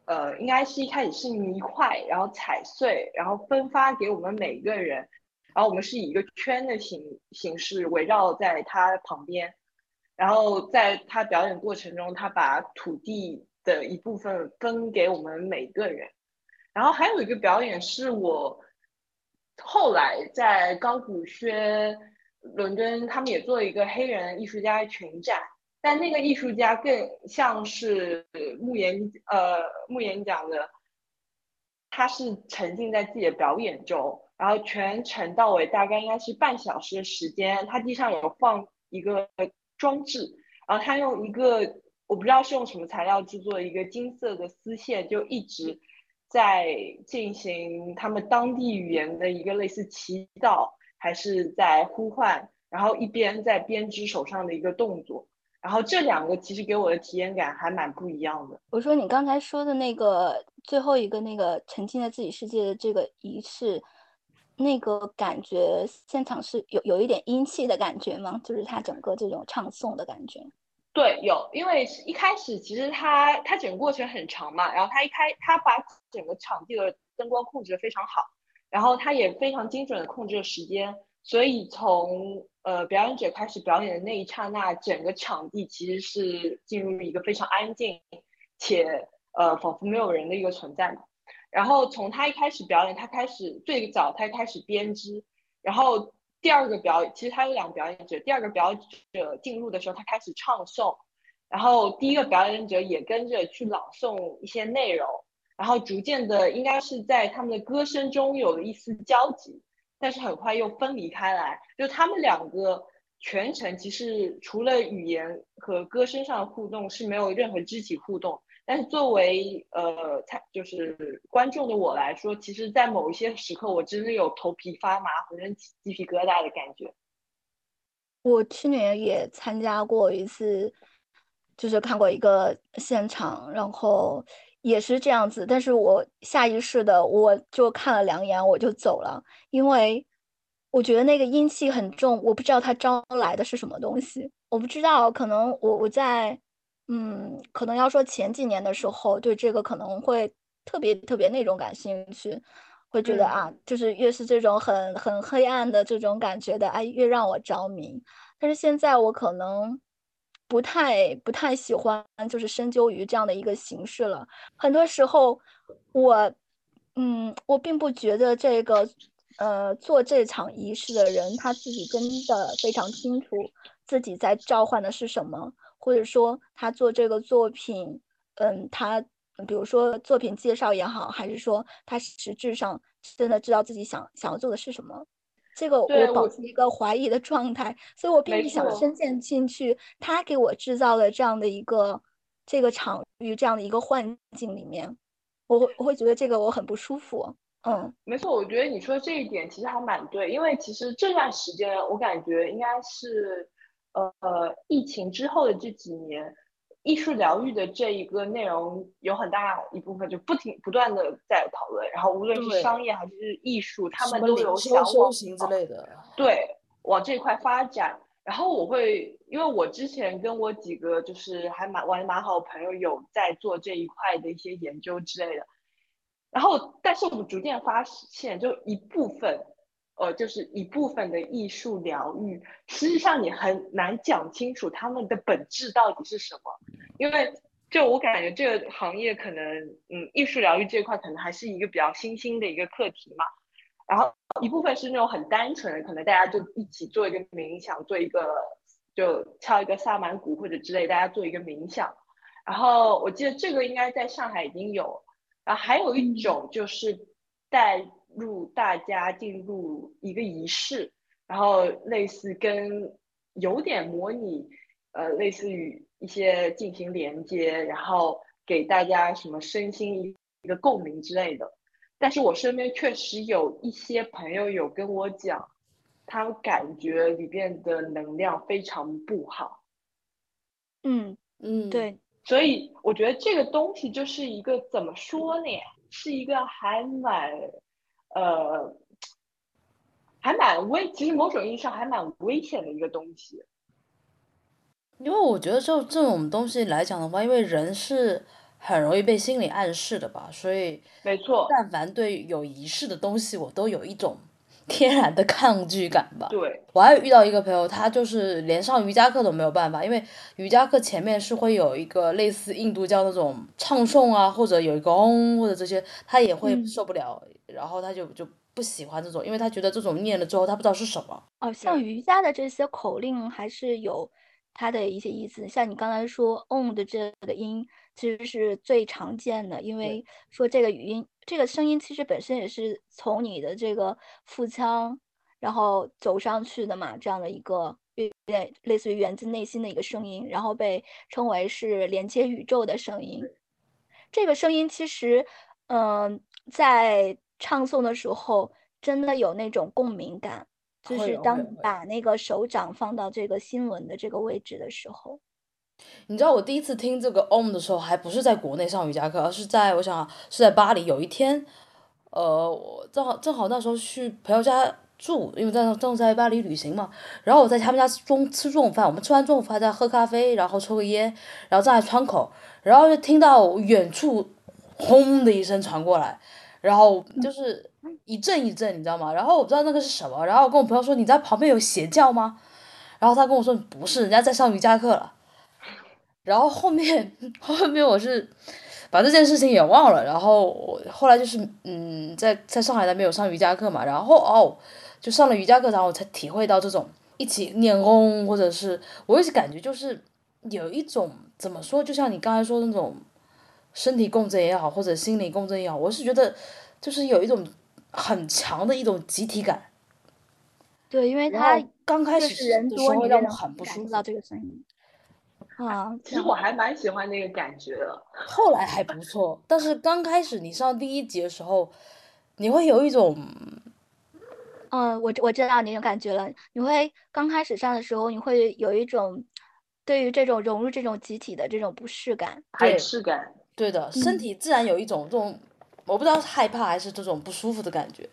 呃，应该是一开始是泥块，然后踩碎，然后分发给我们每一个人。然后我们是以一个圈的形形式围绕在他旁边，然后在他表演过程中，他把土地的一部分分给我们每个人。然后还有一个表演是我后来在高古轩、伦敦，他们也做了一个黑人艺术家群展，但那个艺术家更像是慕言呃慕言讲的，他是沉浸在自己的表演中。然后全程到尾大概应该是半小时的时间，他地上有放一个装置，然后他用一个我不知道是用什么材料制作一个金色的丝线，就一直在进行他们当地语言的一个类似祈祷还是在呼唤，然后一边在编织手上的一个动作，然后这两个其实给我的体验感还蛮不一样的。我说你刚才说的那个最后一个那个沉浸在自己世界的这个仪式。那个感觉现场是有有一点阴气的感觉吗？就是他整个这种唱诵的感觉。对，有，因为一开始其实他他整个过程很长嘛，然后他一开他把整个场地的灯光控制的非常好，然后他也非常精准的控制了时间，所以从呃表演者开始表演的那一刹那，整个场地其实是进入一个非常安静且呃仿佛没有人的一个存在嘛。然后从他一开始表演，他开始最早他开始编织，然后第二个表其实他有两个表演者，第二个表演者进入的时候他开始唱诵，然后第一个表演者也跟着去朗诵一些内容，然后逐渐的应该是在他们的歌声中有了一丝交集，但是很快又分离开来，就他们两个全程其实除了语言和歌声上的互动是没有任何肢体互动。但是作为呃，参就是观众的我来说，其实，在某一些时刻，我真的有头皮发麻、浑身起鸡皮疙瘩的感觉。我去年也参加过一次，就是看过一个现场，然后也是这样子。但是我下意识的，我就看了两眼，我就走了，因为我觉得那个阴气很重，我不知道它招来的是什么东西，我不知道，可能我我在。嗯，可能要说前几年的时候，对这个可能会特别特别那种感兴趣，会觉得啊，就是越是这种很很黑暗的这种感觉的，哎，越让我着迷。但是现在我可能不太不太喜欢，就是深究于这样的一个形式了。很多时候，我嗯，我并不觉得这个呃做这场仪式的人他自己真的非常清楚自己在召唤的是什么。或者说他做这个作品，嗯，他比如说作品介绍也好，还是说他实质上真的知道自己想想要做的是什么，这个我保持一个怀疑的状态，所以我并不想深陷进去他给我制造的这样的一个这个场域这样的一个幻境里面，我会我会觉得这个我很不舒服。嗯，没错，我觉得你说这一点其实还蛮对，因为其实这段时间我感觉应该是。呃，疫情之后的这几年，艺术疗愈的这一个内容有很大一部分就不停不断的在讨论，然后无论是商业还是艺术，他们都有想修行之类的，对，往这块发展。然后我会，因为我之前跟我几个就是还蛮玩蛮好的朋友有在做这一块的一些研究之类的，然后但是我们逐渐发现，就一部分。呃，就是一部分的艺术疗愈，实际上你很难讲清楚他们的本质到底是什么，因为就我感觉这个行业可能，嗯，艺术疗愈这块可能还是一个比较新兴的一个课题嘛。然后一部分是那种很单纯的，可能大家就一起做一个冥想，做一个就敲一个萨满鼓或者之类，大家做一个冥想。然后我记得这个应该在上海已经有，然后还有一种就是带。入大家进入一个仪式，然后类似跟有点模拟，呃，类似于一些进行连接，然后给大家什么身心一一个共鸣之类的。但是我身边确实有一些朋友有跟我讲，他们感觉里边的能量非常不好。嗯嗯，对。所以我觉得这个东西就是一个怎么说呢？是一个还蛮。呃，还蛮危，其实某种意义上还蛮危险的一个东西。因为我觉得就这种东西来讲的话，因为人是很容易被心理暗示的吧，所以没错，但凡对有仪式的东西，我都有一种天然的抗拒感吧。对，我还有遇到一个朋友，他就是连上瑜伽课都没有办法，因为瑜伽课前面是会有一个类似印度教那种唱诵啊，或者有一个嗡或者这些，他也会受不了。然后他就就不喜欢这种，因为他觉得这种念了之后他不知道是什么。哦，像瑜伽的这些口令还是有它的一些意思。像你刚才说 “om” 的这个音，其实是最常见的，因为说这个语音、这个声音其实本身也是从你的这个腹腔然后走上去的嘛，这样的一个有点类似于源自内心的一个声音，然后被称为是连接宇宙的声音。这个声音其实，嗯，在唱诵的时候，真的有那种共鸣感，就是当你把那个手掌放到这个心轮的这个位置的时候。你知道我第一次听这个 Om 的时候，还不是在国内上瑜伽课，而是在我想是在巴黎。有一天，呃，我正好正好那时候去朋友家住，因为在正在巴黎旅行嘛。然后我在他们家中吃中午饭，我们吃完中午饭在喝咖啡，然后抽个烟，然后站在窗口，然后就听到远处轰的一声传过来。然后就是一阵一阵，你知道吗？然后我不知道那个是什么，然后我跟我朋友说：“你在旁边有邪教吗？”然后他跟我说：“不是，人家在上瑜伽课了。”然后后面后面我是把这件事情也忘了。然后我后来就是嗯，在在上海那边有上瑜伽课嘛，然后哦，就上了瑜伽课，然后我才体会到这种一起练功，或者是我一直感觉就是有一种怎么说，就像你刚才说的那种。身体共振也好，或者心理共振也好，我是觉得，就是有一种很强的一种集体感。对，因为他刚开始人多，你让我很不舒服。到这个声音。啊，其实我还蛮喜欢那个感觉的。后来还不错，但是刚开始你上第一集的时候，你会有一种，嗯，我我知道那种感觉了。你会刚开始上的时候，你会有一种对于这种融入这种集体的这种不适感、排斥感。对的，身体自然有一种这种，我不知道是害怕还是这种不舒服的感觉。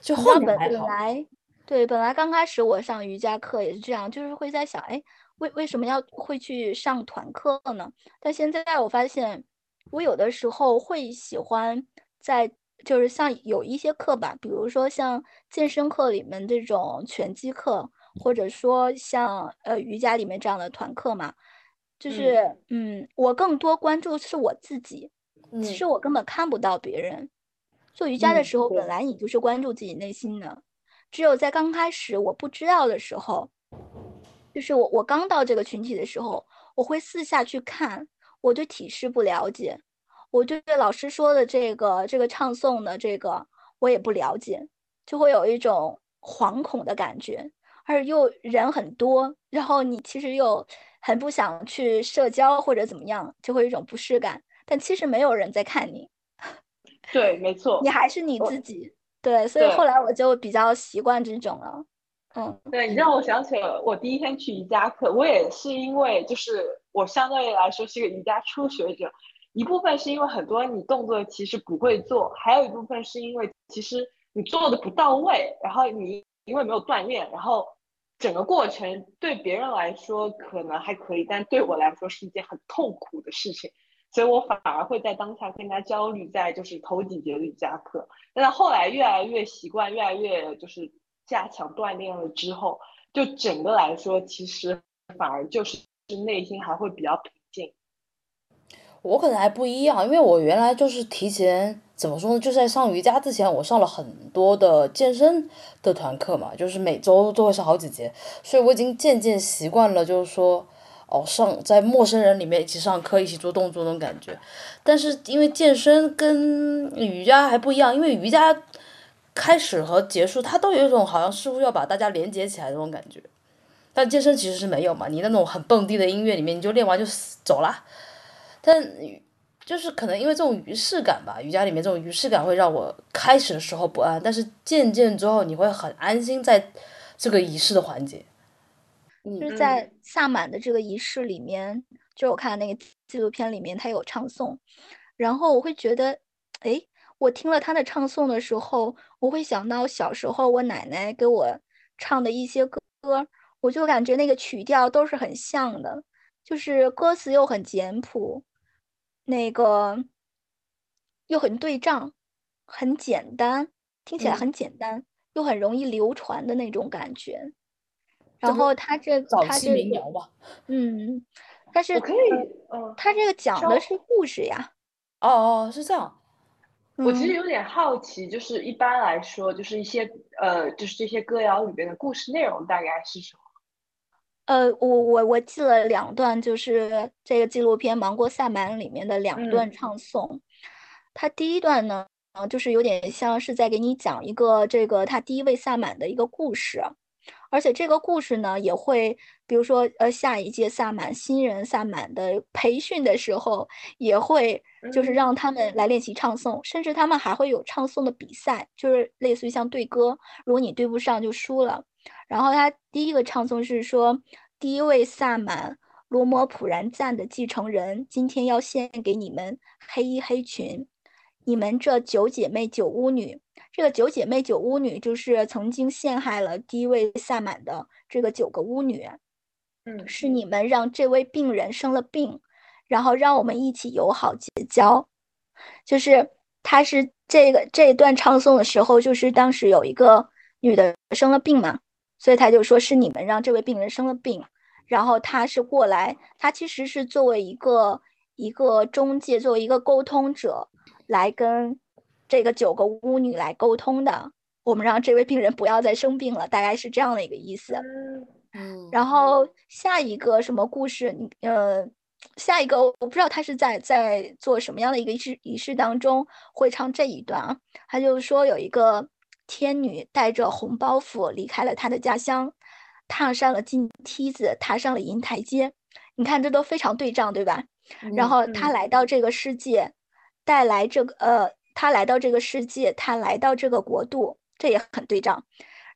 就后面本来对，本来刚开始我上瑜伽课也是这样，就是会在想，哎，为为什么要会去上团课呢？但现在我发现，我有的时候会喜欢在，就是像有一些课吧，比如说像健身课里面这种拳击课，或者说像呃瑜伽里面这样的团课嘛。就是，嗯，我更多关注是我自己，其实我根本看不到别人。做瑜伽的时候，本来你就是关注自己内心的，只有在刚开始我不知道的时候，就是我我刚到这个群体的时候，我会四下去看，我对体式不了解，我对老师说的这个这个唱诵的这个我也不了解，就会有一种惶恐的感觉，而又人很多，然后你其实又。很不想去社交或者怎么样，就会有一种不适感。但其实没有人在看你，对，没错，你还是你自己。对，所以后来我就比较习惯这种了。嗯，对你让我想起了我第一天去瑜伽课，我也是因为就是我相对来说是一个瑜伽初学者，一部分是因为很多你动作其实不会做，还有一部分是因为其实你做的不到位，然后你因为没有锻炼，然后整个过程对别人来说可能还可以，但对我来说是一件很痛苦的事情，所以我反而会在当下更加焦虑，在就是头几节的瑜伽课，但是后来越来越习惯，越来越就是。加强锻炼了之后，就整个来说，其实反而就是内心还会比较平静。我可能还不一样，因为我原来就是提前怎么说呢？就在上瑜伽之前，我上了很多的健身的团课嘛，就是每周都会上好几节，所以我已经渐渐习惯了，就是说，哦，上在陌生人里面一起上课，一起做动作那种感觉。但是因为健身跟瑜伽还不一样，因为瑜伽。开始和结束，它都有一种好像似乎要把大家连接起来的那种感觉，但健身其实是没有嘛，你那种很蹦迪的音乐里面，你就练完就走了。但就是可能因为这种仪式感吧，瑜伽里面这种仪式感会让我开始的时候不安，但是渐渐之后你会很安心在这个仪式的环节。就是在萨满的这个仪式里面，就我看那个纪录片里面，他有唱诵，然后我会觉得，哎。我听了他的唱诵的时候，我会想到小时候我奶奶给我唱的一些歌，我就感觉那个曲调都是很像的，就是歌词又很简朴，那个又很对仗，很简单，听起来很简单，又很容易流传的那种感觉。然后他这他这个，嗯，但是可以，他这个讲的是故事呀。哦哦，是这样。我其实有点好奇，就是一般来说，就是一些呃，就是这些歌谣里边的故事内容大概是什么？呃，我我我记了两段，就是这个纪录片《芒果萨满》里面的两段唱诵。它第一段呢，就是有点像是在给你讲一个这个他第一位萨满的一个故事。而且这个故事呢，也会，比如说，呃，下一届萨满新人萨满的培训的时候，也会就是让他们来练习唱诵，甚至他们还会有唱诵的比赛，就是类似于像对歌，如果你对不上就输了。然后他第一个唱诵是说，第一位萨满罗摩普然赞的继承人，今天要献给你们黑衣黑裙，你们这九姐妹九巫女。这个九姐妹九巫女就是曾经陷害了第一位萨满的这个九个巫女，嗯，是你们让这位病人生了病，然后让我们一起友好结交。就是他是这个这一段唱诵的时候，就是当时有一个女的生了病嘛，所以他就说是你们让这位病人生了病，然后他是过来，他其实是作为一个一个中介，作为一个沟通者来跟。这个九个巫女来沟通的，我们让这位病人不要再生病了，大概是这样的一个意思。嗯，然后下一个什么故事？你呃，下一个我不知道他是在在做什么样的一个仪式仪式当中会唱这一段啊？他就说有一个天女带着红包袱离开了她的家乡，踏上了金梯子，踏上了银台阶。你看这都非常对仗，对吧？然后他来到这个世界，带来这个呃。他来到这个世界，他来到这个国度，这也很对仗。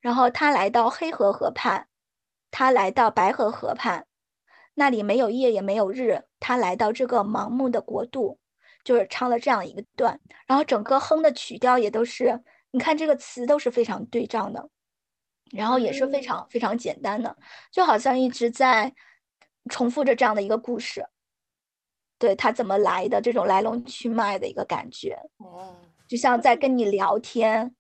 然后他来到黑河河畔，他来到白河河畔，那里没有夜也没有日。他来到这个盲目的国度，就是唱了这样一个段。然后整个哼的曲调也都是，你看这个词都是非常对仗的，然后也是非常非常简单的，就好像一直在重复着这样的一个故事。对他怎么来的这种来龙去脉的一个感觉，哦，就像在跟你聊天，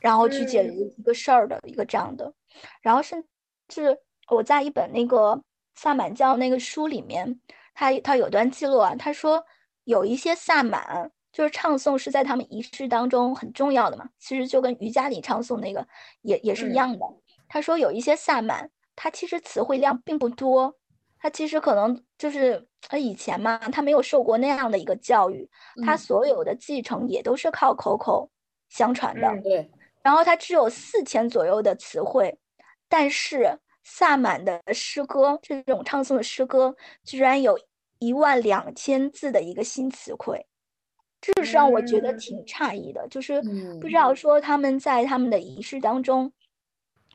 然后去解决一个事儿的一个这样的，然后甚至我在一本那个萨满教那个书里面，他他有段记录啊，他说有一些萨满就是唱诵是在他们仪式当中很重要的嘛，其实就跟瑜伽里唱诵那个也也是一样的。他说有一些萨满，他其实词汇量并不多。他其实可能就是他以前嘛，他没有受过那样的一个教育，他所有的继承也都是靠口口相传的。对。然后他只有四千左右的词汇，但是萨满的诗歌，这种唱诵的诗歌，居然有一万两千字的一个新词汇，这是让我觉得挺诧异的。就是不知道说他们在他们的仪式当中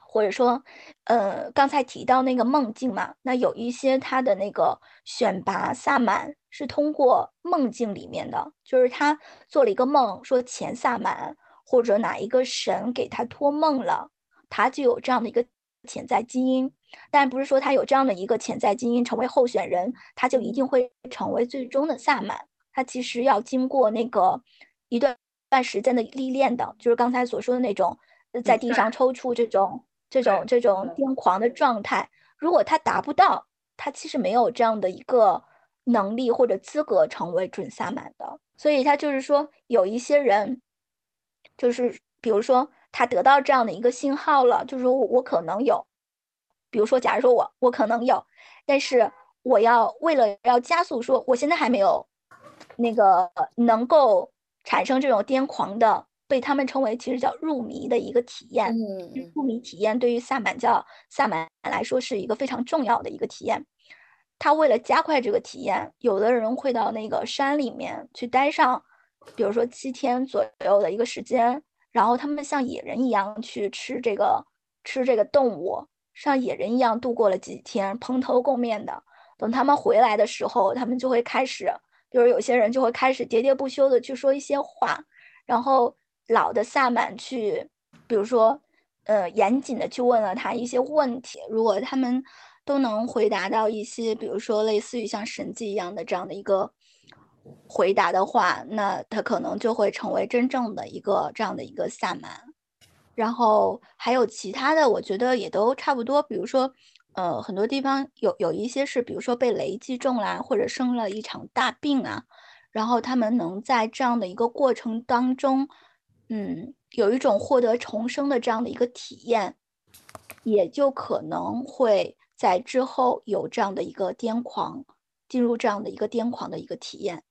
或者说，呃，刚才提到那个梦境嘛，那有一些他的那个选拔萨满是通过梦境里面的，就是他做了一个梦，说前萨满或者哪一个神给他托梦了，他就有这样的一个潜在基因，但不是说他有这样的一个潜在基因成为候选人，他就一定会成为最终的萨满，他其实要经过那个一段段时间的历练的，就是刚才所说的那种在地上抽搐这种。这种这种癫狂的状态，如果他达不到，他其实没有这样的一个能力或者资格成为准萨满的。所以他就是说，有一些人，就是比如说他得到这样的一个信号了，就是说我我可能有，比如说假如说我我可能有，但是我要为了要加速说，我现在还没有那个能够产生这种癫狂的。被他们称为其实叫入迷的一个体验，入迷体验对于萨满教萨满来说是一个非常重要的一个体验。他为了加快这个体验，有的人会到那个山里面去待上，比如说七天左右的一个时间，然后他们像野人一样去吃这个吃这个动物，像野人一样度过了几天蓬头垢面的。等他们回来的时候，他们就会开始，比如有些人就会开始喋喋不休的去说一些话，然后。老的萨满去，比如说，呃，严谨的去问了他一些问题，如果他们都能回答到一些，比如说类似于像神迹一样的这样的一个回答的话，那他可能就会成为真正的一个这样的一个萨满。然后还有其他的，我觉得也都差不多。比如说，呃，很多地方有有一些是，比如说被雷击中啦，或者生了一场大病啊，然后他们能在这样的一个过程当中。嗯，有一种获得重生的这样的一个体验，也就可能会在之后有这样的一个癫狂，进入这样的一个癫狂的一个体验，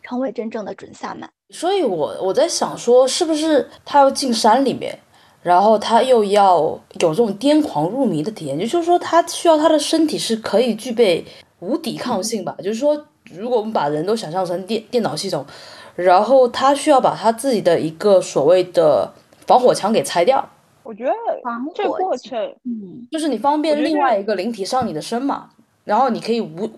成为真正的准萨满。所以，我我在想说，是不是他要进山里面，然后他又要有这种癫狂入迷的体验，也就是说，他需要他的身体是可以具备无抵抗性吧？就是说，如果我们把人都想象成电电脑系统。然后他需要把他自己的一个所谓的防火墙给拆掉。我觉得这过程，嗯，就是你方便另外一个灵体上你的身嘛，然后你可以无，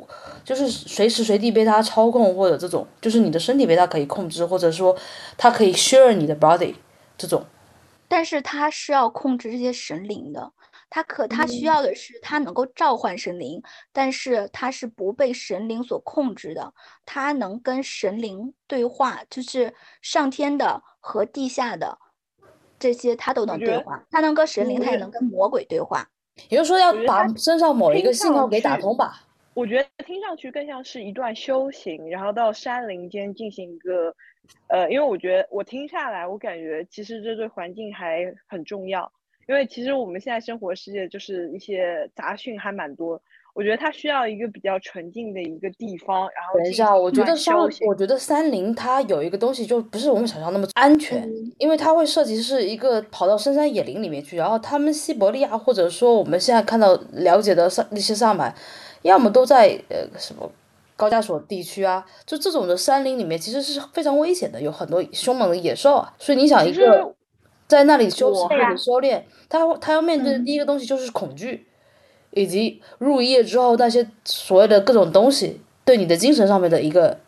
就是随时随地被他操控或者这种，就是你的身体被他可以控制，或者说他可以 share 你的 body 这种。但是他是要控制这些神灵的。他可他需要的是他能够召唤神灵，但是他是不被神灵所控制的，他能跟神灵对话，就是上天的和地下的这些他都能对话，他能跟神灵，他也能跟魔鬼对话。也就是说，要把身上某一个信号给打通吧。我觉得听上去更像是一段修行，然后到山林间进行一个，呃，因为我觉得我听下来，我感觉其实这对环境还很重要。因为其实我们现在生活世界就是一些杂讯还蛮多，我觉得它需要一个比较纯净的一个地方。然后等一下，我觉得山，我觉得山林它有一个东西就不是我们想象那么安全，因为它会涉及是一个跑到深山野林里面去，然后他们西伯利亚或者说我们现在看到了解的萨那些萨满，要么都在呃什么高加索地区啊，就这种的山林里面其实是非常危险的，有很多凶猛的野兽啊，所以你想一个。在那里修行或者修炼，他他要面对的第一个东西就是恐惧，以及入夜之后那些所谓的各种东西对你的精神上面的一个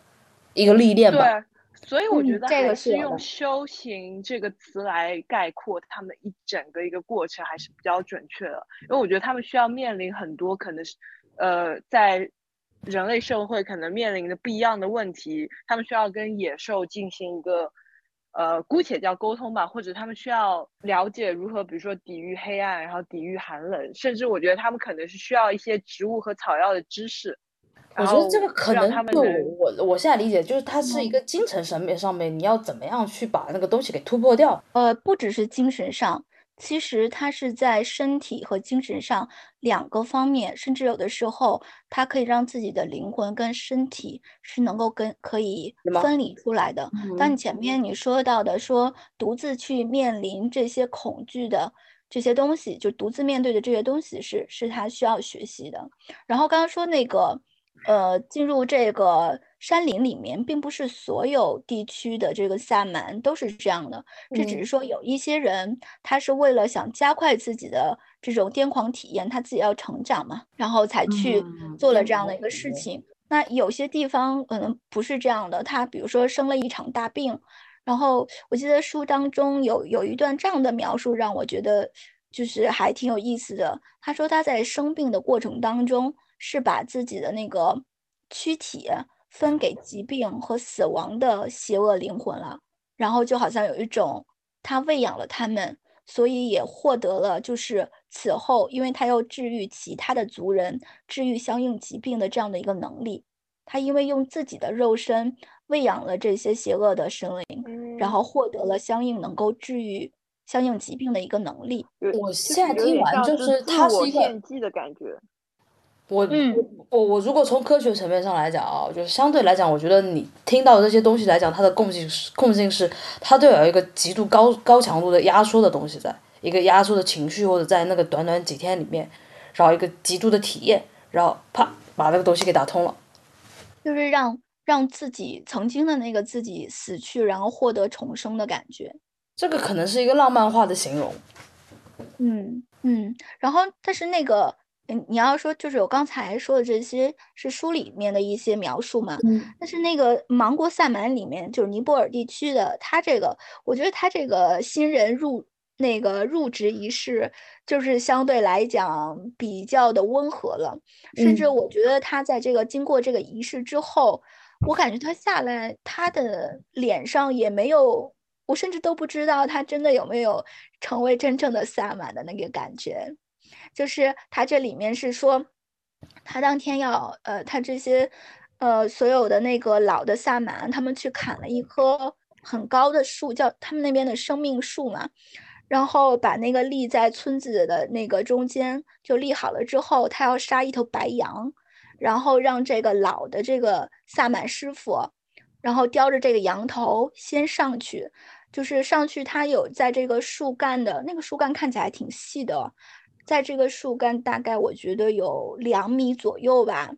一个历练吧。对，所以我觉得还是用“修行”这个词来概括他们一整个一个过程还是比较准确的，因为我觉得他们需要面临很多可能是呃在人类社会可能面临的不一样的问题，他们需要跟野兽进行一个。呃，姑且叫沟通吧，或者他们需要了解如何，比如说抵御黑暗，然后抵御寒冷，甚至我觉得他们可能是需要一些植物和草药的知识。我觉得这个可能对我我现在理解就是它是一个精神审美上面，你要怎么样去把那个东西给突破掉？呃，不只是精神上。其实它是在身体和精神上两个方面，甚至有的时候，它可以让自己的灵魂跟身体是能够跟可以分离出来的。当你前面你说到的说独自去面临这些恐惧的这些东西，就独自面对的这些东西是是他需要学习的。然后刚刚说那个呃，进入这个山林里面，并不是所有地区的这个萨满都是这样的。这只是说有一些人，他是为了想加快自己的这种癫狂体验，他自己要成长嘛，然后才去做了这样的一个事情。那有些地方可能不是这样的，他比如说生了一场大病，然后我记得书当中有有一段这样的描述，让我觉得就是还挺有意思的。他说他在生病的过程当中。是把自己的那个躯体分给疾病和死亡的邪恶灵魂了，然后就好像有一种他喂养了他们，所以也获得了就是此后，因为他要治愈其他的族人，治愈相应疾病的这样的一个能力。他因为用自己的肉身喂养了这些邪恶的神灵，然后获得了相应能够治愈相应疾病的一个能力。我现在听完就是他是一个献祭的感觉。我我我如果从科学层面上来讲啊，就是相对来讲，我觉得你听到这些东西来讲，它的共性是共性是，它都有一个极度高高强度的压缩的东西，在一个压缩的情绪或者在那个短短几天里面，然后一个极度的体验，然后啪把那个东西给打通了，就是让让自己曾经的那个自己死去，然后获得重生的感觉。这个可能是一个浪漫化的形容。嗯嗯，然后但是那个。嗯，你要说就是我刚才说的这些是书里面的一些描述嘛？嗯，但是那个芒果萨满里面就是尼泊尔地区的，他这个我觉得他这个新人入那个入职仪式就是相对来讲比较的温和了，甚至我觉得他在这个经过这个仪式之后，我感觉他下来他的脸上也没有，我甚至都不知道他真的有没有成为真正的萨满的那个感觉。就是他这里面是说，他当天要呃，他这些呃所有的那个老的萨满，他们去砍了一棵很高的树，叫他们那边的生命树嘛，然后把那个立在村子的那个中间，就立好了之后，他要杀一头白羊，然后让这个老的这个萨满师傅，然后叼着这个羊头先上去，就是上去他有在这个树干的那个树干看起来挺细的。在这个树干大概我觉得有两米左右吧，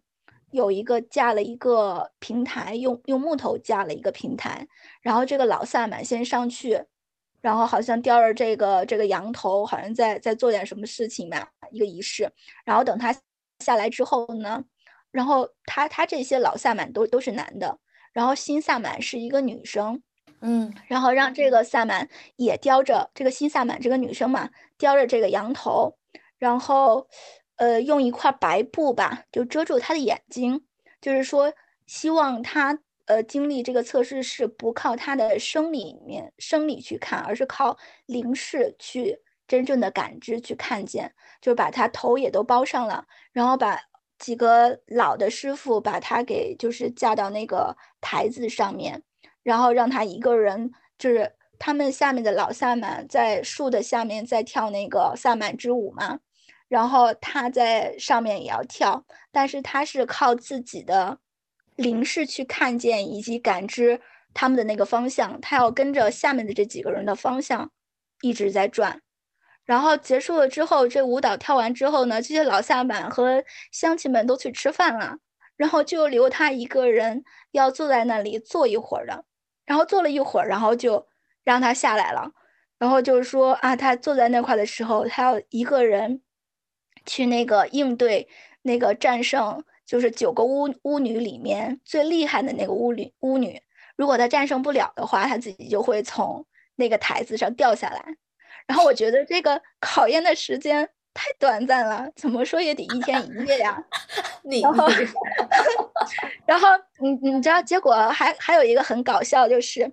有一个架了一个平台，用用木头架了一个平台，然后这个老萨满先上去，然后好像叼着这个这个羊头，好像在在做点什么事情吧，一个仪式。然后等他下来之后呢，然后他他这些老萨满都都是男的，然后新萨满是一个女生，嗯，然后让这个萨满也叼着这个新萨满这个女生嘛，叼着这个羊头。然后，呃，用一块白布吧，就遮住他的眼睛，就是说，希望他呃经历这个测试是不靠他的生理面生理去看，而是靠灵视去真正的感知去看见，就是把他头也都包上了，然后把几个老的师傅把他给就是架到那个台子上面，然后让他一个人就是他们下面的老萨满在树的下面在跳那个萨满之舞嘛。然后他在上面也要跳，但是他是靠自己的灵视去看见以及感知他们的那个方向，他要跟着下面的这几个人的方向一直在转。然后结束了之后，这舞蹈跳完之后呢，这些老萨满和乡亲们都去吃饭了，然后就留他一个人要坐在那里坐一会儿的。然后坐了一会儿，然后就让他下来了。然后就是说啊，他坐在那块的时候，他要一个人。去那个应对那个战胜，就是九个巫巫女里面最厉害的那个巫女巫女。如果她战胜不了的话，她自己就会从那个台子上掉下来。然后我觉得这个考验的时间太短暂了，怎么说也得一天一夜呀。然后，然后你 你知道结果还还有一个很搞笑，就是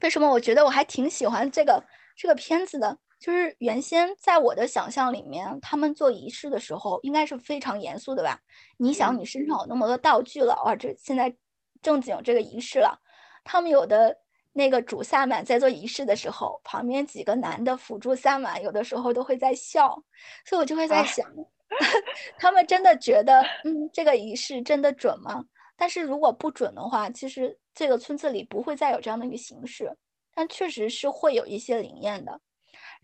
为什么我觉得我还挺喜欢这个这个片子的。就是原先在我的想象里面，他们做仪式的时候应该是非常严肃的吧？你想，你身上有那么多道具了，哇，这现在正经这个仪式了。他们有的那个主萨满在做仪式的时候，旁边几个男的辅助萨满，有的时候都会在笑，所以我就会在想，他们真的觉得，嗯，这个仪式真的准吗？但是如果不准的话，其实这个村子里不会再有这样的一个形式，但确实是会有一些灵验的。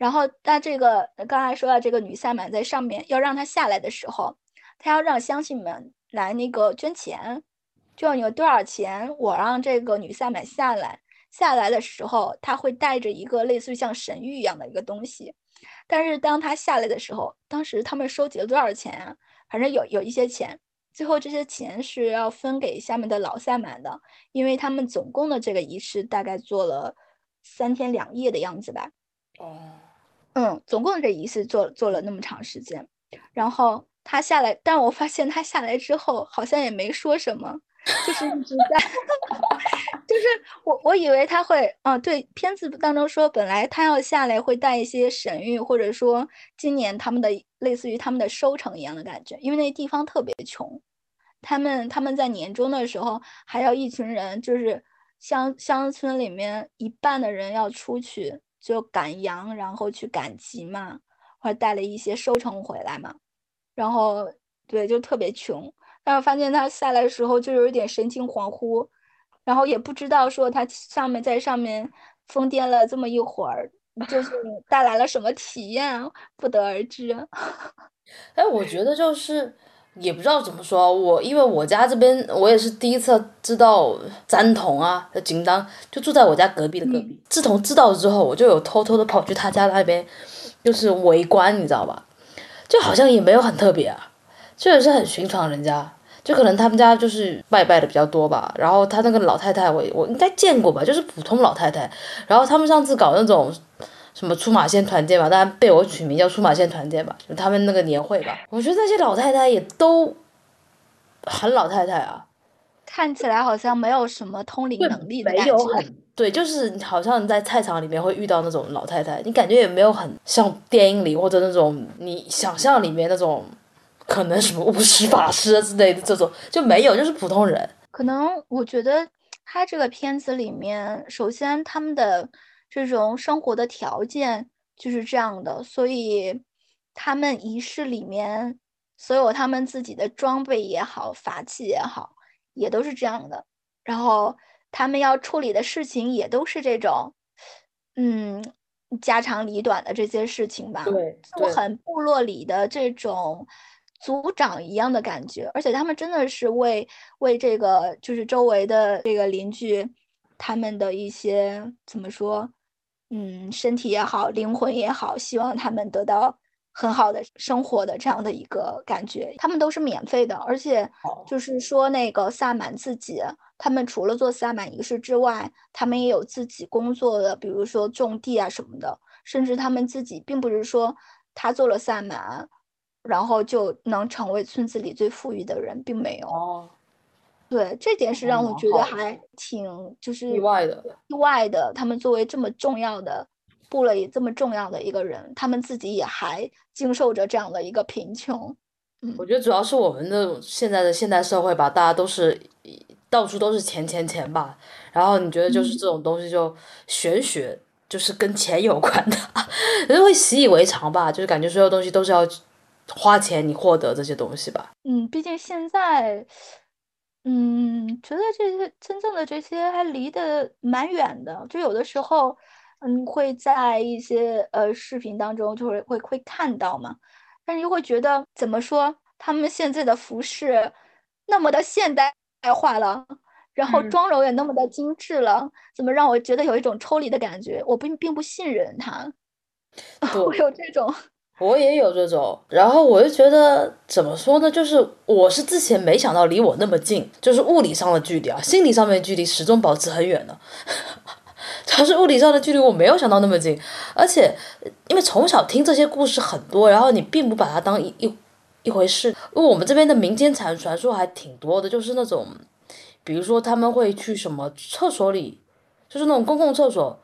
然后，那这个刚才说到这个女萨满在上面要让她下来的时候，她要让乡亲们来那个捐钱，就你有多少钱，我让这个女萨满下来。下来的时候，她会带着一个类似于像神谕一样的一个东西。但是当她下来的时候，当时他们收集了多少钱啊？反正有有一些钱。最后这些钱是要分给下面的老萨满的，因为他们总共的这个仪式大概做了三天两夜的样子吧。哦，嗯，总共这仪式做做了那么长时间，然后他下来，但我发现他下来之后好像也没说什么。就是一直在，就是我我以为他会，啊，对，片子当中说本来他要下来会带一些神谕，或者说今年他们的类似于他们的收成一样的感觉，因为那地方特别穷，他们他们在年终的时候还要一群人，就是乡乡村里面一半的人要出去就赶羊，然后去赶集嘛，或者带了一些收成回来嘛，然后对，就特别穷。然后发现他下来的时候就有一点神情恍惚，然后也不知道说他上面在上面疯癫了这么一会儿，就是带来了什么体验，不得而知。哎，我觉得就是也不知道怎么说，我因为我家这边我也是第一次知道詹童啊，金当就住在我家隔壁的隔壁。自从知道之后，我就有偷偷的跑去他家那边，就是围观，你知道吧？就好像也没有很特别啊。确实是很寻常，人家就可能他们家就是拜拜的比较多吧。然后他那个老太太，我我应该见过吧，就是普通老太太。然后他们上次搞那种什么出马仙团建吧，当然被我取名叫出马仙团建吧，就他们那个年会吧。我觉得那些老太太也都很老太太啊，看起来好像没有什么通灵能力的感觉。对，就是好像在菜场里面会遇到那种老太太，你感觉也没有很像电影里或者那种你想象里面那种。可能什么 巫师、法师之类的这种就没有，就是普通人。可能我觉得他这个片子里面，首先他们的这种生活的条件就是这样的，所以他们仪式里面所有他们自己的装备也好、法器也好，也都是这样的。然后他们要处理的事情也都是这种，嗯，家长里短的这些事情吧，对，就很部落里的这种。族长一样的感觉，而且他们真的是为为这个就是周围的这个邻居，他们的一些怎么说，嗯，身体也好，灵魂也好，希望他们得到很好的生活的这样的一个感觉。他们都是免费的，而且就是说那个萨满自己，他们除了做萨满仪式之外，他们也有自己工作的，比如说种地啊什么的，甚至他们自己并不是说他做了萨满。然后就能成为村子里最富裕的人，并没有。哦，对，这点是让我觉得还挺就是意外的。意外的，他们作为这么重要的部落里这么重要的一个人，他们自己也还经受着这样的一个贫穷。嗯，我觉得主要是我们的现在的现代社会吧，大家都是到处都是钱钱钱吧。然后你觉得就是这种东西就玄学，就是跟钱有关的，人会习以为常吧，就是感觉所有东西都是要。花钱你获得这些东西吧。嗯，毕竟现在，嗯，觉得这些真正的这些还离得蛮远的。就有的时候，嗯，会在一些呃视频当中就会会会看到嘛，但是又会觉得怎么说，他们现在的服饰那么的现代化了，然后妆容也那么的精致了，怎么让我觉得有一种抽离的感觉？我并并不信任他，我有这种。我也有这种，然后我就觉得怎么说呢？就是我是之前没想到离我那么近，就是物理上的距离啊，心理上面距离始终保持很远的。主要是物理上的距离，我没有想到那么近，而且因为从小听这些故事很多，然后你并不把它当一一一回事。因为我们这边的民间传传说还挺多的，就是那种，比如说他们会去什么厕所里，就是那种公共厕所。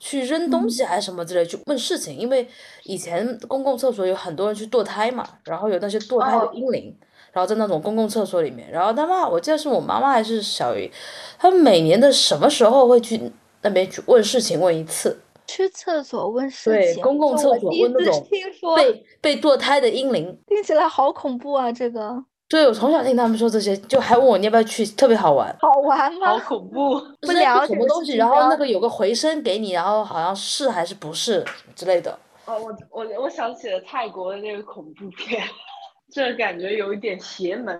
去扔东西还是什么之类，去问事情，因为以前公共厕所有很多人去堕胎嘛，然后有那些堕胎的婴灵，然后在那种公共厕所里面，然后他妈，我记得是我妈妈还是小姨，他们每年的什么时候会去那边去问事情问一次？去厕所问事情？对，公共厕所问那种被被堕胎的婴灵，听起来好恐怖啊！这个。对，我从小听他们说这些，就还问我你要不要去，特别好玩。好玩吗？好恐怖！不了解什么东西，然后那个有个回声给你，然后好像是还是不是之类的。哦，我我我想起了泰国的那个恐怖片，这 感觉有一点邪门。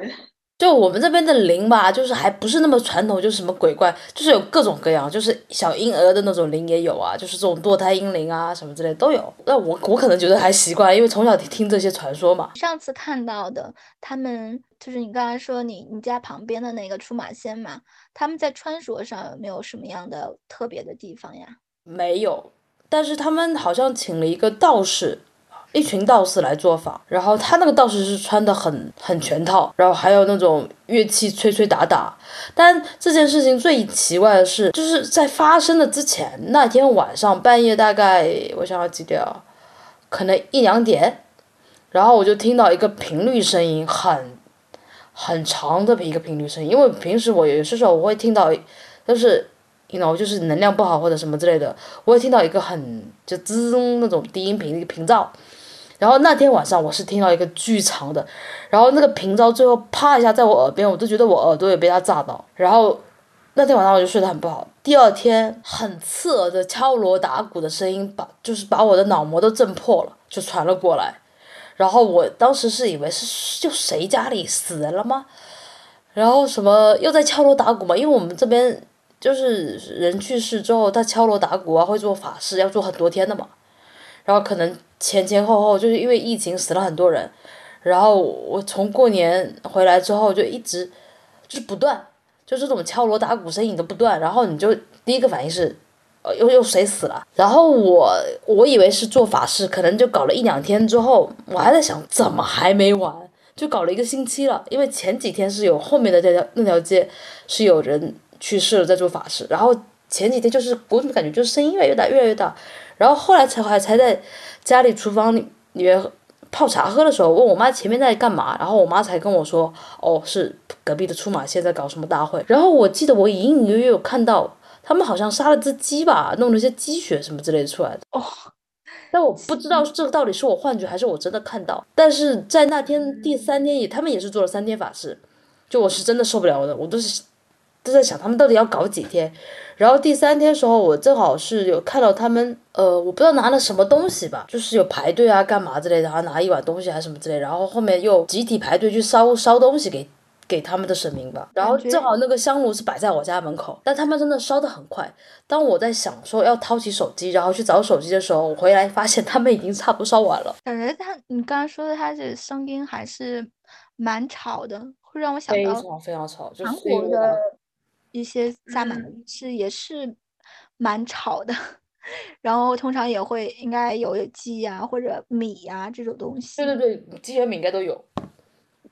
就我们这边的灵吧，就是还不是那么传统，就是什么鬼怪，就是有各种各样，就是小婴儿的那种灵也有啊，就是这种堕胎婴灵啊什么之类都有。那我我可能觉得还习惯，因为从小听这些传说嘛。上次看到的，他们就是你刚才说你你家旁边的那个出马仙嘛，他们在穿着上有没有什么样的特别的地方呀？没有，但是他们好像请了一个道士。一群道士来做法，然后他那个道士是穿的很很全套，然后还有那种乐器吹吹打打。但这件事情最奇怪的是，就是在发生的之前那天晚上半夜，大概我想要几点啊？可能一两点，然后我就听到一个频率声音，很很长的一个频率声音。因为平时我有些时候我会听到，就是。you know，就是能量不好或者什么之类的，我会听到一个很就滋那种低音频一个频噪，然后那天晚上我是听到一个巨长的，然后那个频噪最后啪一下在我耳边，我都觉得我耳朵也被它炸到，然后那天晚上我就睡得很不好。第二天很刺耳的敲锣打鼓的声音把就是把我的脑膜都震破了，就传了过来，然后我当时是以为是就谁家里死人了吗？然后什么又在敲锣打鼓嘛，因为我们这边。就是人去世之后，他敲锣打鼓啊，会做法事，要做很多天的嘛。然后可能前前后后，就是因为疫情死了很多人。然后我从过年回来之后，就一直就是不断，就这种敲锣打鼓声音都不断。然后你就第一个反应是，呃，又又谁死了？然后我我以为是做法事，可能就搞了一两天之后，我还在想怎么还没完，就搞了一个星期了。因为前几天是有后面的这条那条街是有人。去世了，在做法事，然后前几天就是我怎么感觉就是声音越来越大，越来越大，然后后来才还才在家里厨房里里面泡茶喝的时候，问我妈前面在干嘛，然后我妈才跟我说，哦，是隔壁的出马仙在搞什么大会，然后我记得我隐隐约约有看到他们好像杀了只鸡吧，弄了些鸡血什么之类的出来的，哦，但我不知道这个到底是我幻觉还是我真的看到，但是在那天第三天也他们也是做了三天法事，就我是真的受不了的，我都是。都在想他们到底要搞几天，然后第三天时候，我正好是有看到他们，呃，我不知道拿了什么东西吧，就是有排队啊，干嘛之类的，然后拿一碗东西还是什么之类，然后后面又集体排队去烧烧东西给给他们的神明吧，然后正好那个香炉是摆在我家门口，但他们真的烧的很快。当我在想说要掏起手机，然后去找手机的时候，我回来发现他们已经差不多烧完了。感觉他，你刚刚说的他这声音还是蛮吵的，会让我想到非常非常吵，韩国的。一些萨满是也是蛮吵的，然后通常也会应该有鸡呀或者米呀这种东西。对对对，鸡和米应该都有。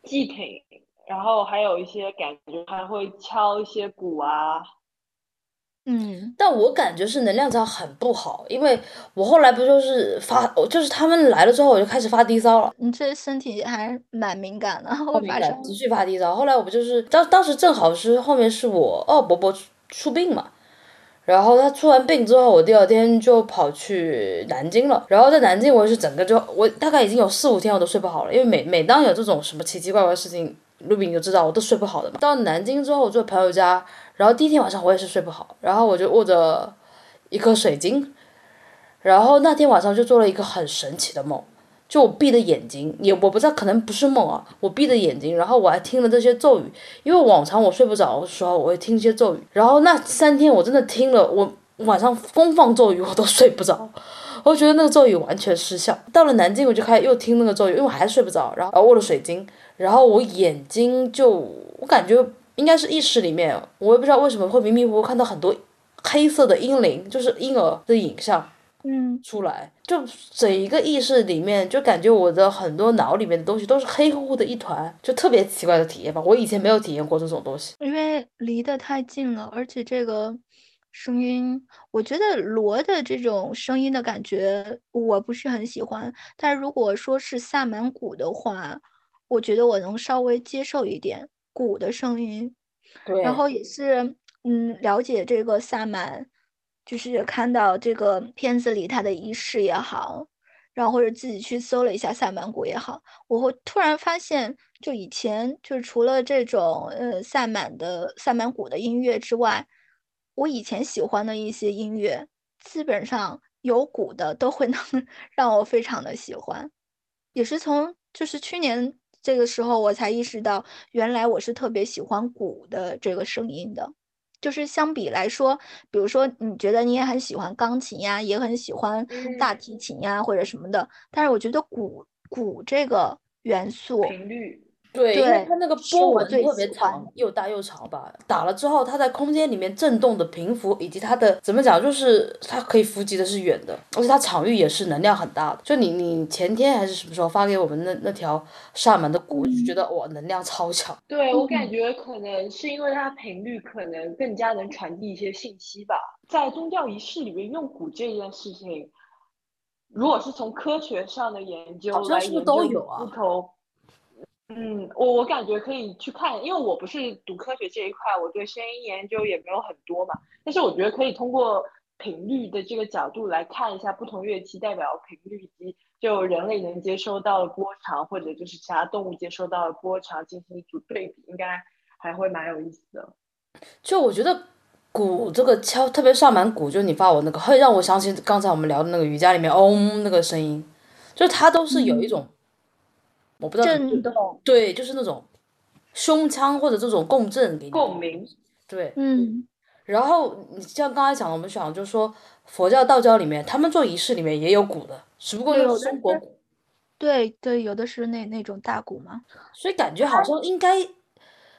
祭品，然后还有一些感觉还会敲一些鼓啊。嗯，但我感觉是能量场很不好，因为我后来不就是发，就是他们来了之后我就开始发低烧了。你这身体还蛮敏感的，敏感，持续发低烧。后来我不就是当当时正好是后面是我二伯伯出病嘛，然后他出完病之后，我第二天就跑去南京了。然后在南京，我是整个就我大概已经有四五天我都睡不好了，因为每每当有这种什么奇奇怪怪的事情，陆炳就知道我都睡不好的嘛。到南京之后，我住朋友家。然后第一天晚上我也是睡不好，然后我就握着一颗水晶，然后那天晚上就做了一个很神奇的梦，就我闭着眼睛，也我不知道可能不是梦啊，我闭着眼睛，然后我还听了这些咒语，因为往常我睡不着的时候我会听一些咒语，然后那三天我真的听了，我晚上疯放咒语我都睡不着，我觉得那个咒语完全失效。到了南京我就开始又听那个咒语，因为我还是睡不着，然后握了水晶，然后我眼睛就我感觉。应该是意识里面，我也不知道为什么会迷迷糊糊看到很多黑色的婴灵，就是婴儿的影像，嗯，出来，就整一个意识里面，就感觉我的很多脑里面的东西都是黑乎乎的一团，就特别奇怪的体验吧。我以前没有体验过这种东西，因为离得太近了，而且这个声音，我觉得锣的这种声音的感觉我不是很喜欢，但如果说是萨满鼓的话，我觉得我能稍微接受一点。鼓的声音，对然后也是嗯，了解这个萨满，就是看到这个片子里他的仪式也好，然后或者自己去搜了一下萨满鼓也好，我会突然发现，就以前就是除了这种呃萨满的萨满鼓的音乐之外，我以前喜欢的一些音乐，基本上有鼓的都会能 让我非常的喜欢，也是从就是去年。这个时候我才意识到，原来我是特别喜欢鼓的这个声音的。就是相比来说，比如说你觉得你也很喜欢钢琴呀，也很喜欢大提琴呀或者什么的，但是我觉得鼓鼓这个元素频率。对，因为它那个波纹特别长，又大又长吧。打了之后，它在空间里面震动的频幅，以及它的怎么讲，就是它可以伏击的是远的，而且它场域也是能量很大的。就你你前天还是什么时候发给我们那那条厦门的鼓，就觉得哇，能量超强。对我感觉可能是因为它频率可能更加能传递一些信息吧。在宗教仪式里面用鼓这件事情，如果是从科学上的研究来研究不同。嗯，我我感觉可以去看，因为我不是读科学这一块，我对声音研究也没有很多嘛。但是我觉得可以通过频率的这个角度来看一下不同乐器代表频率以及就人类能接收到的波长，或者就是其他动物接收到的波长进行一组对比，应该还会蛮有意思的。就我觉得鼓这个敲，特别上满鼓，就你发我那个，会让我想起刚才我们聊的那个瑜伽里面嗡那个声音，就它都是有一种。我不知道震动，对，就是那种胸腔或者这种共振给你共鸣，对，嗯。然后你像刚才讲的，我们想就是说佛教、道教里面，他们做仪式里面也有鼓的，只不过是中国鼓。对对，有的是那那种大鼓嘛。所以感觉好像应该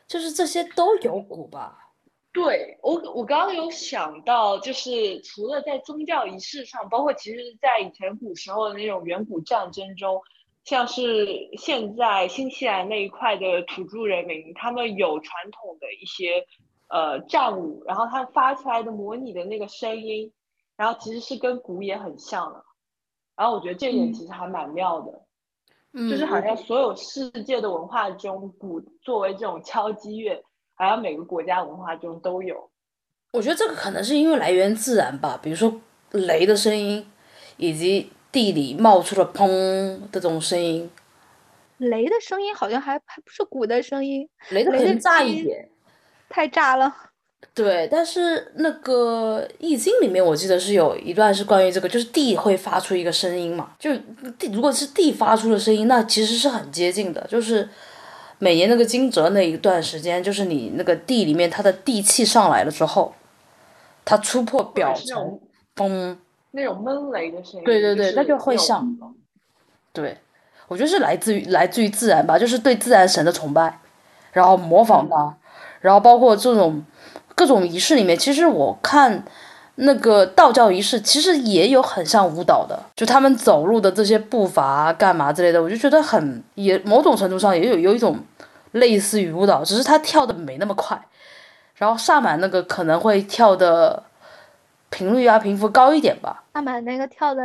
就是这些都有鼓吧？对我，我刚刚有想到，就是除了在宗教仪式上，包括其实在以前古时候的那种远古战争中。像是现在新西兰那一块的土著人民，他们有传统的一些呃战舞，然后他发出来的模拟的那个声音，然后其实是跟鼓也很像的。然后我觉得这点其实还蛮妙的，就是好像所有世界的文化中，鼓作为这种敲击乐，好像每个国家文化中都有。我觉得这个可能是因为来源自然吧，比如说雷的声音，以及。地里冒出了砰的这种声音，雷的声音好像还还不是鼓的声音，雷的更炸一点，太炸了。对，但是那个易经里面我记得是有一段是关于这个，就是地会发出一个声音嘛，就地如果是地发出的声音，那其实是很接近的，就是每年那个惊蛰那一段时间，就是你那个地里面它的地气上来了之后，它突破表层，嘣。那种闷雷的声音，对对对，那就会像，对，我觉得是来自于来自于自然吧，就是对自然神的崇拜，然后模仿它，然后包括这种各种仪式里面，其实我看那个道教仪式，其实也有很像舞蹈的，就他们走路的这些步伐干嘛之类的，我就觉得很也某种程度上也有有一种类似于舞蹈，只是他跳的没那么快，然后萨满那个可能会跳的。频率要，频幅高一点吧。他们那个跳的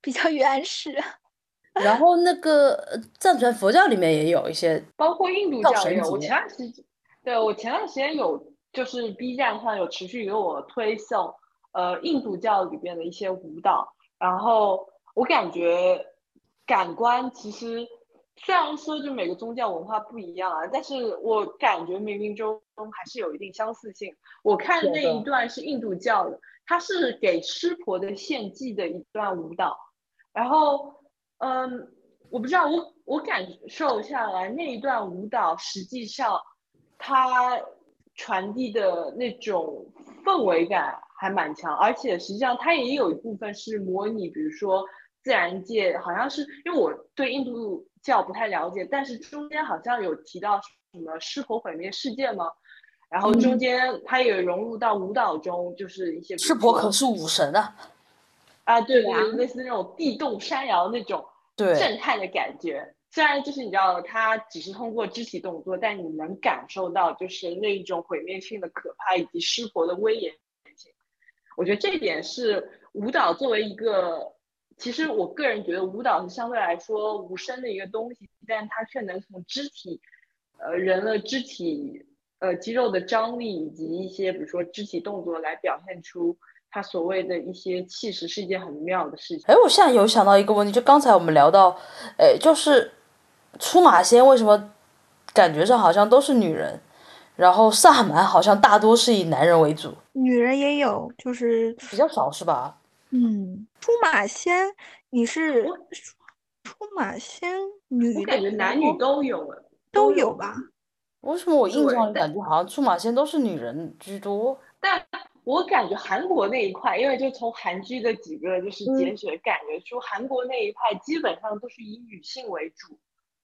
比较原始。然后那个藏传佛教里面也有一些，包括印度教也有。我前段时间，对我前段时间有，就是 B 站上有持续给我推送，呃，印度教里边的一些舞蹈。然后我感觉感官其实虽然说就每个宗教文化不一样啊，但是我感觉冥冥中还是有一定相似性。我看那一段是印度教的。它是给湿婆的献祭的一段舞蹈，然后，嗯，我不知道，我我感受下来那一段舞蹈，实际上它传递的那种氛围感还蛮强，而且实际上它也有一部分是模拟，比如说自然界，好像是因为我对印度教不太了解，但是中间好像有提到什么湿婆毁灭世界吗？然后中间他也融入到舞蹈中，就是一些。湿婆可是武神啊！啊，对对，类似那种地动山摇那种震撼的感觉。虽然就是你知道，他只是通过肢体动作，但你能感受到就是那一种毁灭性的可怕以及湿婆的威严性。我觉得这一点是舞蹈作为一个，其实我个人觉得舞蹈是相对来说无声的一个东西，但它却能从肢体，呃，人的肢体。呃，肌肉的张力以及一些，比如说肢体动作来表现出他所谓的一些气势，是一件很妙的事情。哎，我现在有想到一个问题，就刚才我们聊到，哎，就是出马仙为什么感觉上好像都是女人，然后萨满好像大多是以男人为主，女人也有，就是比较少是吧？嗯，出马仙，你是出马仙，女，我感觉男女都有，都有吧？为什么我印象里感觉好像出马仙都是女人居多？但我感觉韩国那一块，因为就从韩剧的几个就是节选感觉出，韩国那一派基本上都是以女性为主。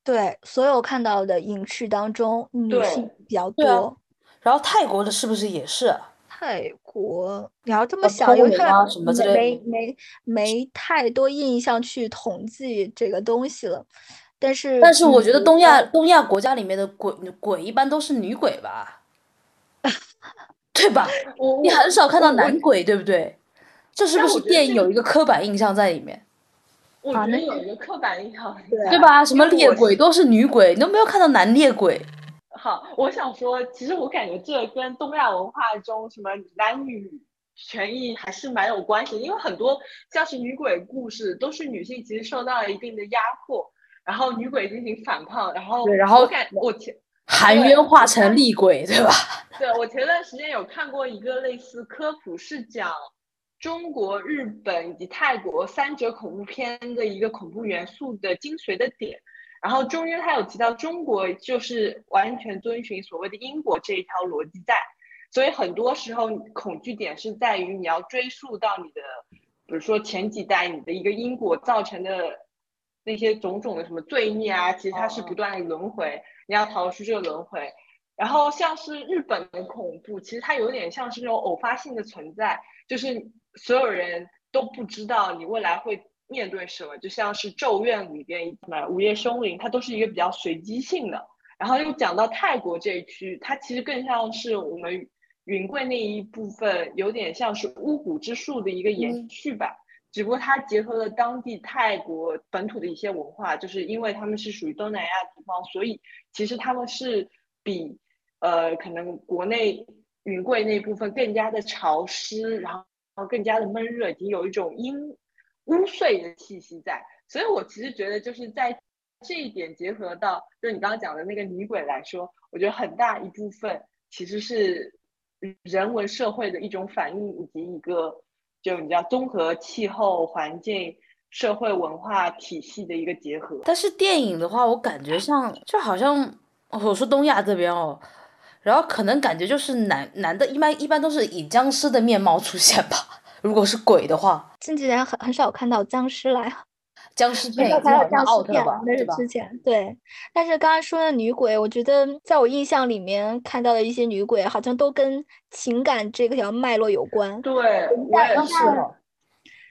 对，所有看到的影视当中，女性比较多。然后泰国的是不是也是？泰国，你要这么想，因为他没没没太多印象去统计这个东西了。但是，但是我觉得东亚东亚国家里面的鬼鬼一般都是女鬼吧，对吧？你很少看到男鬼，对不对？这是不是电影有一个刻板印象在里面？我觉得有一个刻板印象，对吧？什么猎鬼都是女鬼，你都没有看到男猎鬼。好，我想说，其实我感觉这跟东亚文化中什么男女权益还是蛮有关系，因为很多像是女鬼故事都是女性其实受到了一定的压迫。然后女鬼进行反抗，然后对，然后我感我前含冤化成厉鬼，对吧？对，我前段时间有看过一个类似科普，是讲中国、日本以及泰国三者恐怖片的一个恐怖元素的精髓的点。然后中间他有提到，中国就是完全遵循所谓的因果这一条逻辑在，所以很多时候恐惧点是在于你要追溯到你的，比如说前几代你的一个因果造成的。那些种种的什么罪孽啊，其实它是不断的轮回，你要逃出这个轮回。然后像是日本的恐怖，其实它有点像是那种偶发性的存在，就是所有人都不知道你未来会面对什么，就像是咒怨里边什么午夜凶铃，它都是一个比较随机性的。然后又讲到泰国这一区，它其实更像是我们云贵那一部分，有点像是巫蛊之术的一个延续吧。只不过它结合了当地泰国本土的一些文化，就是因为他们是属于东南亚地方，所以其实他们是比呃可能国内云贵那部分更加的潮湿，然后更加的闷热，已经有一种阴污秽的气息在。所以我其实觉得就是在这一点结合到就你刚刚讲的那个女鬼来说，我觉得很大一部分其实是人文社会的一种反应以及一个。就你知道，综合气候环境、社会文化体系的一个结合。但是电影的话，我感觉像就好像我说东亚这边哦，然后可能感觉就是男男的，一般一般都是以僵尸的面貌出现吧。如果是鬼的话，近几年很很少看到僵尸来。僵尸片，还有僵尸片，那是之前对。但是刚刚说的女鬼，我觉得在我印象里面看到的一些女鬼，好像都跟情感这条脉络有关。对，我也是。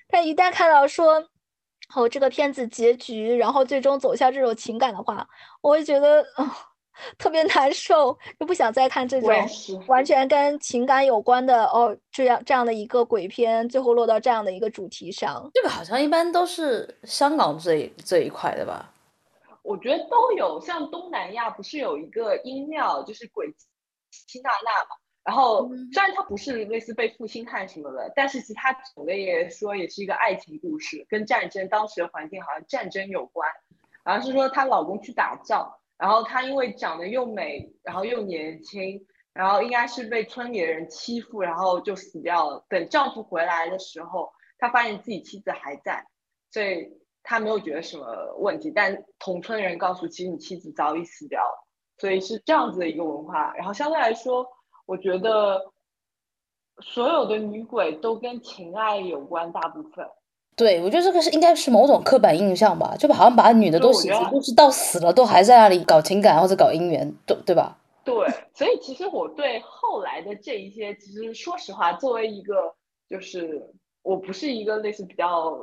但一旦看到说，哦，这个片子结局，然后最终走向这种情感的话，我会觉得，哦。特别难受，就不想再看这种完全跟情感有关的哦，这样这样的一个鬼片，最后落到这样的一个主题上。这个好像一般都是香港这这一块的吧？我觉得都有，像东南亚不是有一个音庙，就是鬼七娜娜嘛。然后虽然它不是类似被负心汉什么的，但是其他总的也说也是一个爱情故事，跟战争当时的环境好像战争有关，好像是说她老公去打仗。然后她因为长得又美，然后又年轻，然后应该是被村里的人欺负，然后就死掉了。等丈夫回来的时候，她发现自己妻子还在，所以她没有觉得什么问题。但同村人告诉，其实你妻子早已死掉了，所以是这样子的一个文化。然后相对来说，我觉得所有的女鬼都跟情爱有关，大部分。对，我觉得这个是应该是某种刻板印象吧，就好像把女的都写成就是到死了都还在那里搞情感或者搞姻缘，对对吧？对，所以其实我对后来的这一些，其实说实话，作为一个就是我不是一个类似比较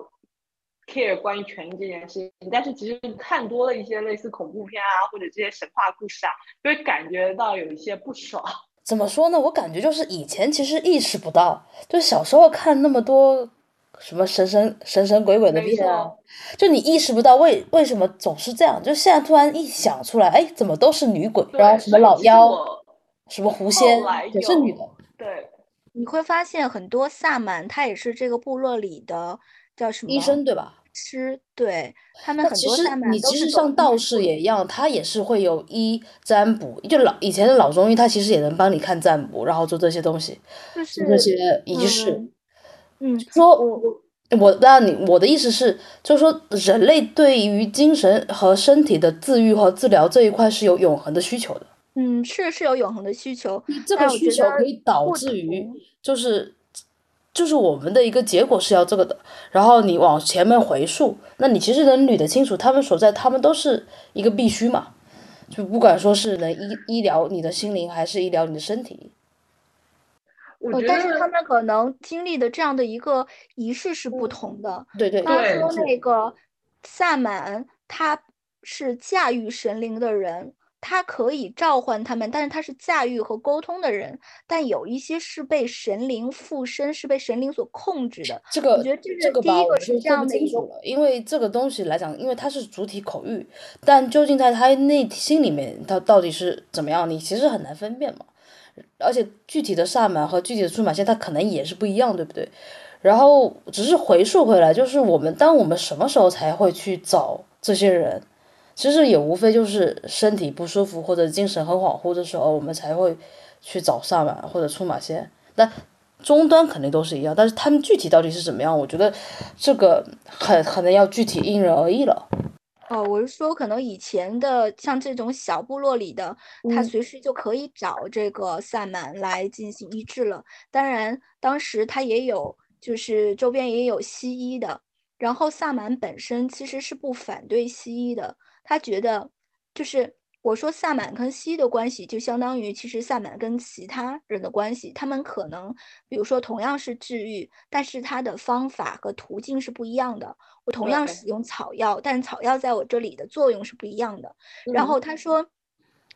care 关于权益这件事情，但是其实看多了一些类似恐怖片啊或者这些神话故事啊，就会感觉到有一些不爽。怎么说呢？我感觉就是以前其实意识不到，就小时候看那么多。什么神神神神鬼鬼的片啊？就你意识不到为为什么总是这样？就现在突然一想出来，哎，怎么都是女鬼？然后什么老妖，什么狐仙也是女的。对，你会发现很多萨满，他也是这个部落里的叫什么医生对吧？师，对他们很多萨满你其实像道士也一样，他也是会有医占卜，就老以前的老中医，他其实也能帮你看占卜，然后做这些东西，做这些仪式。嗯，说我我那你我的意思是，就是说人类对于精神和身体的自愈和治疗这一块是有永恒的需求的。嗯，是是有永恒的需求，这个需求可以导致于就是就是我们的一个结果是要这个的。然后你往前面回溯，那你其实能捋得清楚，他们所在，他们都是一个必须嘛。就不管说是能医医疗你的心灵，还是医疗你的身体。我但是他们可能经历的这样的一个仪式是不同的。对对对。说那个萨满，他是驾驭神灵的人，他可以召唤他们，但是他是驾驭和沟通的人。但有一些是被神灵附身，是被神灵所控制的。这个我觉得这个第一个是这样的一种，因为这个东西来讲，因为它是主体口谕，但究竟在他内心里面，他到底是怎么样，你其实很难分辨嘛。而且具体的萨满和具体的出马仙，它可能也是不一样，对不对？然后只是回溯回来，就是我们当我们什么时候才会去找这些人？其实也无非就是身体不舒服或者精神很恍惚的时候，我们才会去找萨满或者出马仙。但终端肯定都是一样，但是他们具体到底是怎么样？我觉得这个很可能要具体因人而异了。哦，我是说，可能以前的像这种小部落里的，他随时就可以找这个萨满来进行医治了。当然，当时他也有，就是周边也有西医的。然后萨满本身其实是不反对西医的，他觉得就是。我说萨满跟西医的关系，就相当于其实萨满跟其他人的关系，他们可能，比如说同样是治愈，但是他的方法和途径是不一样的。我同样使用草药，但草药在我这里的作用是不一样的。然后他说，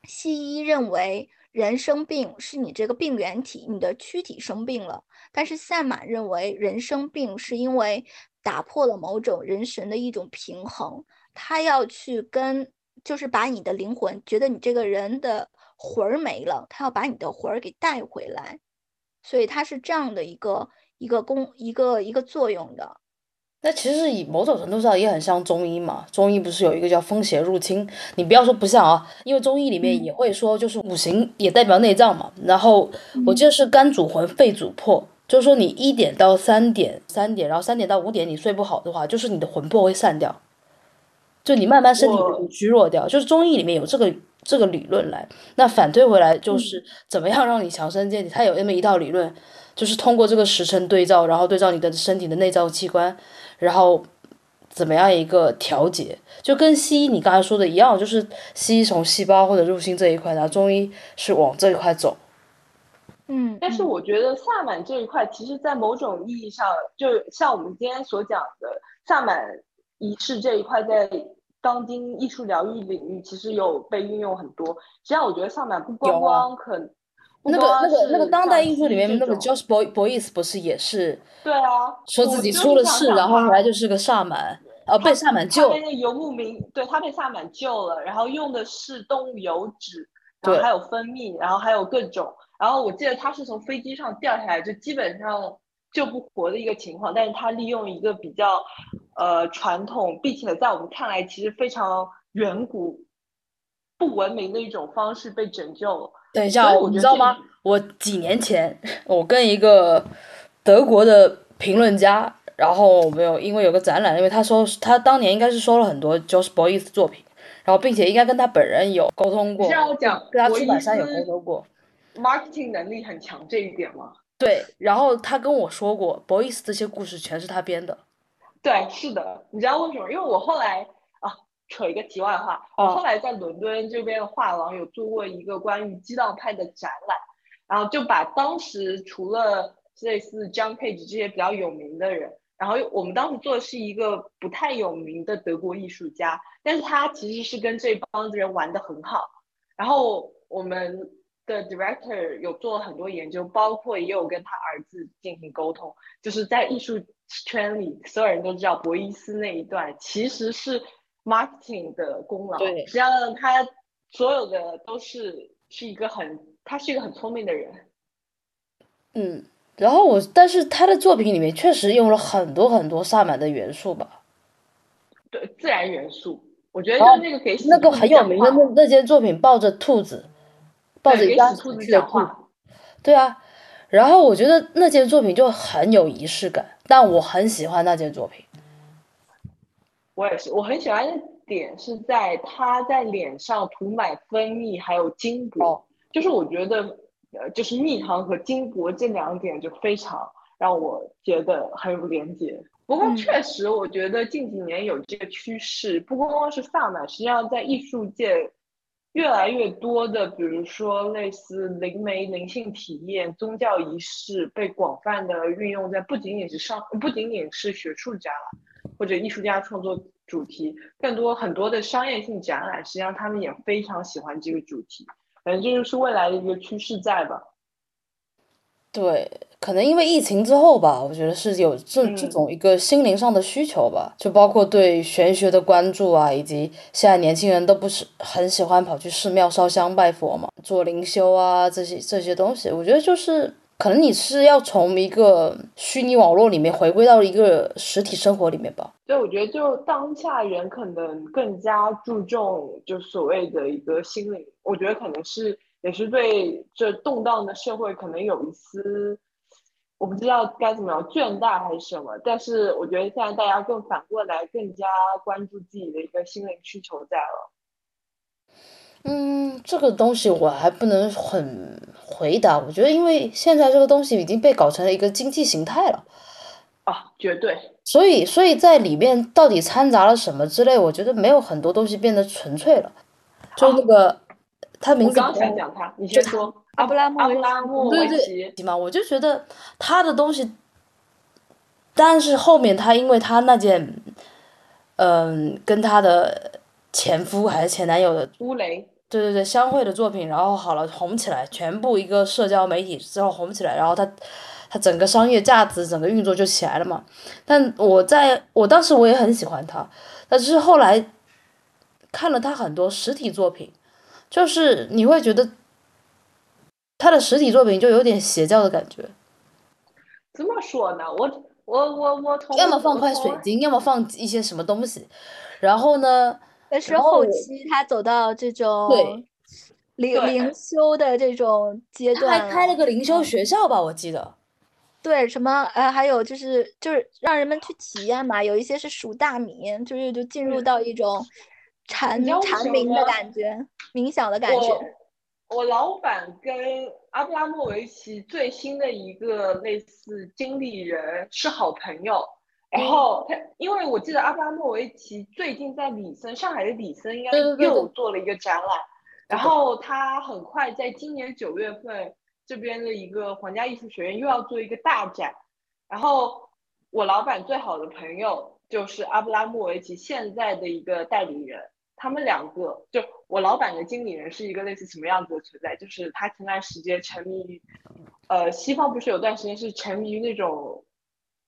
西医认为人生病是你这个病原体，你的躯体生病了，但是萨满认为人生病是因为打破了某种人神的一种平衡，他要去跟。就是把你的灵魂，觉得你这个人的魂儿没了，他要把你的魂儿给带回来，所以它是这样的一个一个功一个一个作用的。那其实以某种程度上也很像中医嘛，中医不是有一个叫风邪入侵？你不要说不像啊，因为中医里面也会说，就是五行也代表内脏嘛。然后我记得是肝主魂，肺主魄，就是说你一点到三点，三点，然后三点到五点你睡不好的话，就是你的魂魄会散掉。就你慢慢身体会虚弱掉，就是中医里面有这个这个理论来。那反推回来就是怎么样让你强身健体？它有那么一套理论，就是通过这个时辰对照，然后对照你的身体的内脏器官，然后怎么样一个调节？就跟西医你刚才说的一样，就是西医从细胞或者入侵这一块，然后中医是往这一块走。嗯，但是我觉得萨满这一块，其实在某种意义上，就像我们今天所讲的萨满。仪式这一块在当今艺术疗愈领域其实有被运用很多。实际上，我觉得萨满不光光可那个那个那个当代艺术里面那个 Josh Boy Boyce 不是也是对啊，说自己出了事，然后后来就是个萨满，呃，被萨满救。他被那游牧民对他被萨满救了，然后用的是动物油脂，然后还有蜂蜜，然后还有各种。然后我记得他是从飞机上掉下来，就基本上。救不活的一个情况，但是他利用一个比较，呃，传统，并且在我们看来其实非常远古、不文明的一种方式被拯救了。等一下，你知道吗？我几年前，我跟一个德国的评论家，然后我们有因为有个展览，因为他说他当年应该是收了很多 Josh Boyce 作品，然后并且应该跟他本人有沟通过，跟他出版商有沟通过，marketing 能力很强这一点吗？对，然后他跟我说过，Boys 这些故事全是他编的。对，是的，你知道为什么？因为我后来啊，扯一个题外话，我后来在伦敦这边的画廊有做过一个关于激荡派的展览，然后就把当时除了类似 John Page 这些比较有名的人，然后我们当时做的是一个不太有名的德国艺术家，但是他其实是跟这帮子人玩的很好，然后我们。的 director 有做了很多研究，包括也有跟他儿子进行沟通，就是在艺术圈里，所有人都知道博伊斯那一段其实是 marketing 的功劳。对，实际上他所有的都是是一个很，他是一个很聪明的人。嗯，然后我，但是他的作品里面确实用了很多很多萨满的元素吧？对，自然元素，我觉得就是那个给那个很有名的那那件作品，抱着兔子。抱着一只兔子的兔，对啊，然后我觉得那件作品就很有仪式感，但我很喜欢那件作品。我也是，我很喜欢的点是在他在脸上涂满蜂蜜，还有金箔，就是我觉得，呃，就是蜜糖和金箔这两点就非常让我觉得很有连接。不过确实，我觉得近几年有这个趋势，不光光是萨满，实际上在艺术界。越来越多的，比如说类似灵媒、灵性体验、宗教仪式，被广泛的运用在不仅仅是上，不仅仅是学术家或者艺术家创作主题，更多很多的商业性展览，实际上他们也非常喜欢这个主题。反正这就是未来的一个趋势在吧。对，可能因为疫情之后吧，我觉得是有这这种一个心灵上的需求吧，就包括对玄学的关注啊，以及现在年轻人都不是很喜欢跑去寺庙烧香拜佛嘛，做灵修啊这些这些东西，我觉得就是可能你是要从一个虚拟网络里面回归到一个实体生活里面吧。对，我觉得就当下人可能更加注重就所谓的一个心灵，我觉得可能是。也是对这动荡的社会可能有一丝，我不知道该怎么样倦怠还是什么，但是我觉得现在大家更反过来更加关注自己的一个心灵需求在了。嗯，这个东西我还不能很回答，我觉得因为现在这个东西已经被搞成了一个经济形态了。啊，绝对。所以，所以在里面到底掺杂了什么之类，我觉得没有很多东西变得纯粹了，就那个。他名字刚想讲他，你先说阿布拉莫维奇嘛，我就觉得他的东西，但是后面他因为他那件，嗯，跟他的前夫还是前男友的乌雷，对对对，相会的作品，然后好了红起来，全部一个社交媒体之后红起来，然后他他整个商业价值整个运作就起来了嘛。但我在我当时我也很喜欢他，但是后来看了他很多实体作品。就是你会觉得他的实体作品就有点邪教的感觉。怎么说呢？我我我我要么放块水晶，要么放一些什么东西，然后呢？但是后期他走到这种灵灵修的这种阶段，他还开了个灵修学校吧？我记得。对，什么呃，还有就是就是让人们去体验嘛，有一些是数大米，就是就进入到一种。禅禅冥的感觉，冥想的感觉。我我老板跟阿布拉莫维奇最新的一个类似经理人是好朋友，然后他因为我记得阿布拉莫维奇最近在里森上海的里森应该又做了一个展览，然后他很快在今年九月份这边的一个皇家艺术学院又要做一个大展，然后我老板最好的朋友就是阿布拉莫维奇现在的一个代理人。他们两个，就我老板的经理人是一个类似什么样子的存在？就是他前段时间沉迷于，呃，西方不是有段时间是沉迷于那种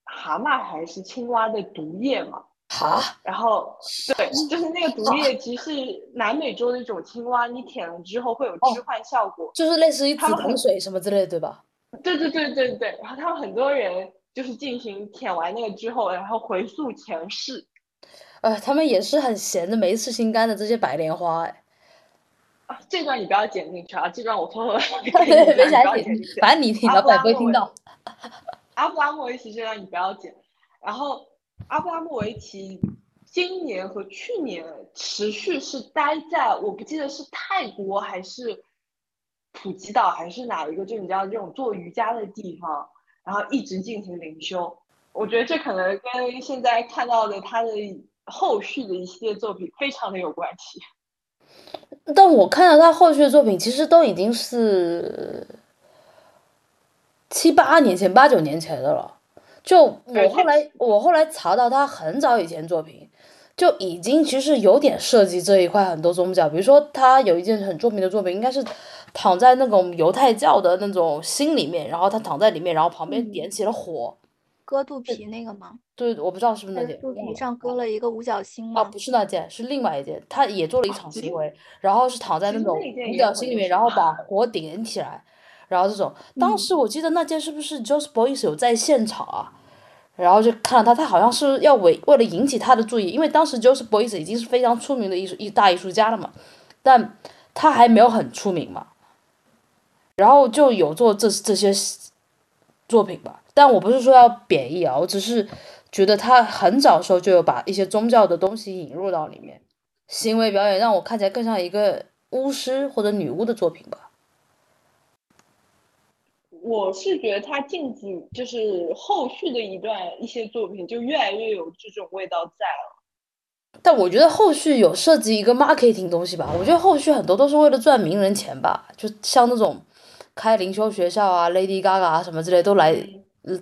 蛤蟆还是青蛙的毒液嘛？啊，然后对，就是那个毒液，其实是南美洲的一种青蛙，你舔了之后会有置换效果，就是类似于紫藤水什么之类，对吧？对对对对对，然后他们很多人就是进行舔完那个之后，然后回溯前世。呃，他们也是很闲的，没事心肝的这些白莲花哎。啊，这段你不要剪进去啊，这段我偷偷 对，没啥剪，反正你听到，不会听到。阿布拉莫维奇这段你不要剪。然后，阿布拉莫维奇今年和去年持续是待在，我不记得是泰国还是普吉岛还是哪一个，就你知道这种做瑜伽的地方，然后一直进行灵修。我觉得这可能跟现在看到的他的。后续的一系列作品非常的有关系，但我看到他后续的作品，其实都已经是七八年前、八九年前的了。就我后来，我后来查到他很早以前作品，就已经其实有点涉及这一块很多宗教。比如说，他有一件很著名的作品，应该是躺在那种犹太教的那种心里面，然后他躺在里面，然后旁边点起了火。割肚皮那个吗？对，我不知道是不是那件。肚皮上割了一个五角星吗？哦，不是那件，是另外一件。他也做了一场行为，然后是躺在那种五角星里面，然后把火点起来，然后这种。当时我记得那件是不是 Joseph Boyce 有在现场啊？然后就看到他，他好像是要为为了引起他的注意，因为当时 Joseph Boyce 已经是非常出名的艺术一大艺术家了嘛，但他还没有很出名嘛。然后就有做这这些作品吧。但我不是说要贬义啊，我只是觉得他很早时候就有把一些宗教的东西引入到里面，行为表演让我看起来更像一个巫师或者女巫的作品吧。我是觉得他近几就是后续的一段一些作品就越来越有这种味道在了。但我觉得后续有涉及一个 marketing 东西吧，我觉得后续很多都是为了赚名人钱吧，就像那种开灵修学校啊，Lady Gaga 啊什么之类都来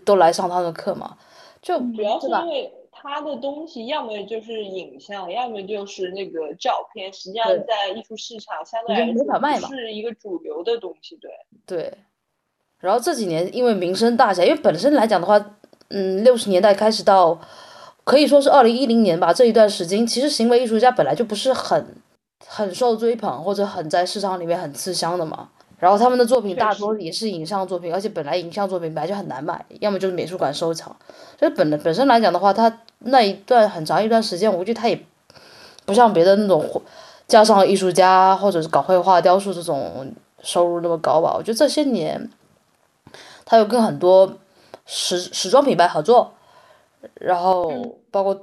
都来上他的课嘛，就主要是因为他的东西要么就是影像，要么就是那个照片，实际上在艺术市场相对来说是一个主流的东西，对对。然后这几年因为名声大起来，因为本身来讲的话，嗯，六十年代开始到。可以说是二零一零年吧，这一段时间，其实行为艺术家本来就不是很很受追捧，或者很在市场里面很吃香的嘛。然后他们的作品大多也是影像作品，而且本来影像作品本来就很难买，要么就是美术馆收藏。所以本本身来讲的话，他那一段很长一段时间，我觉得他也不像别的那种加上艺术家或者是搞绘画、雕塑这种收入那么高吧。我觉得这些年他有跟很多时时装品牌合作。然后包括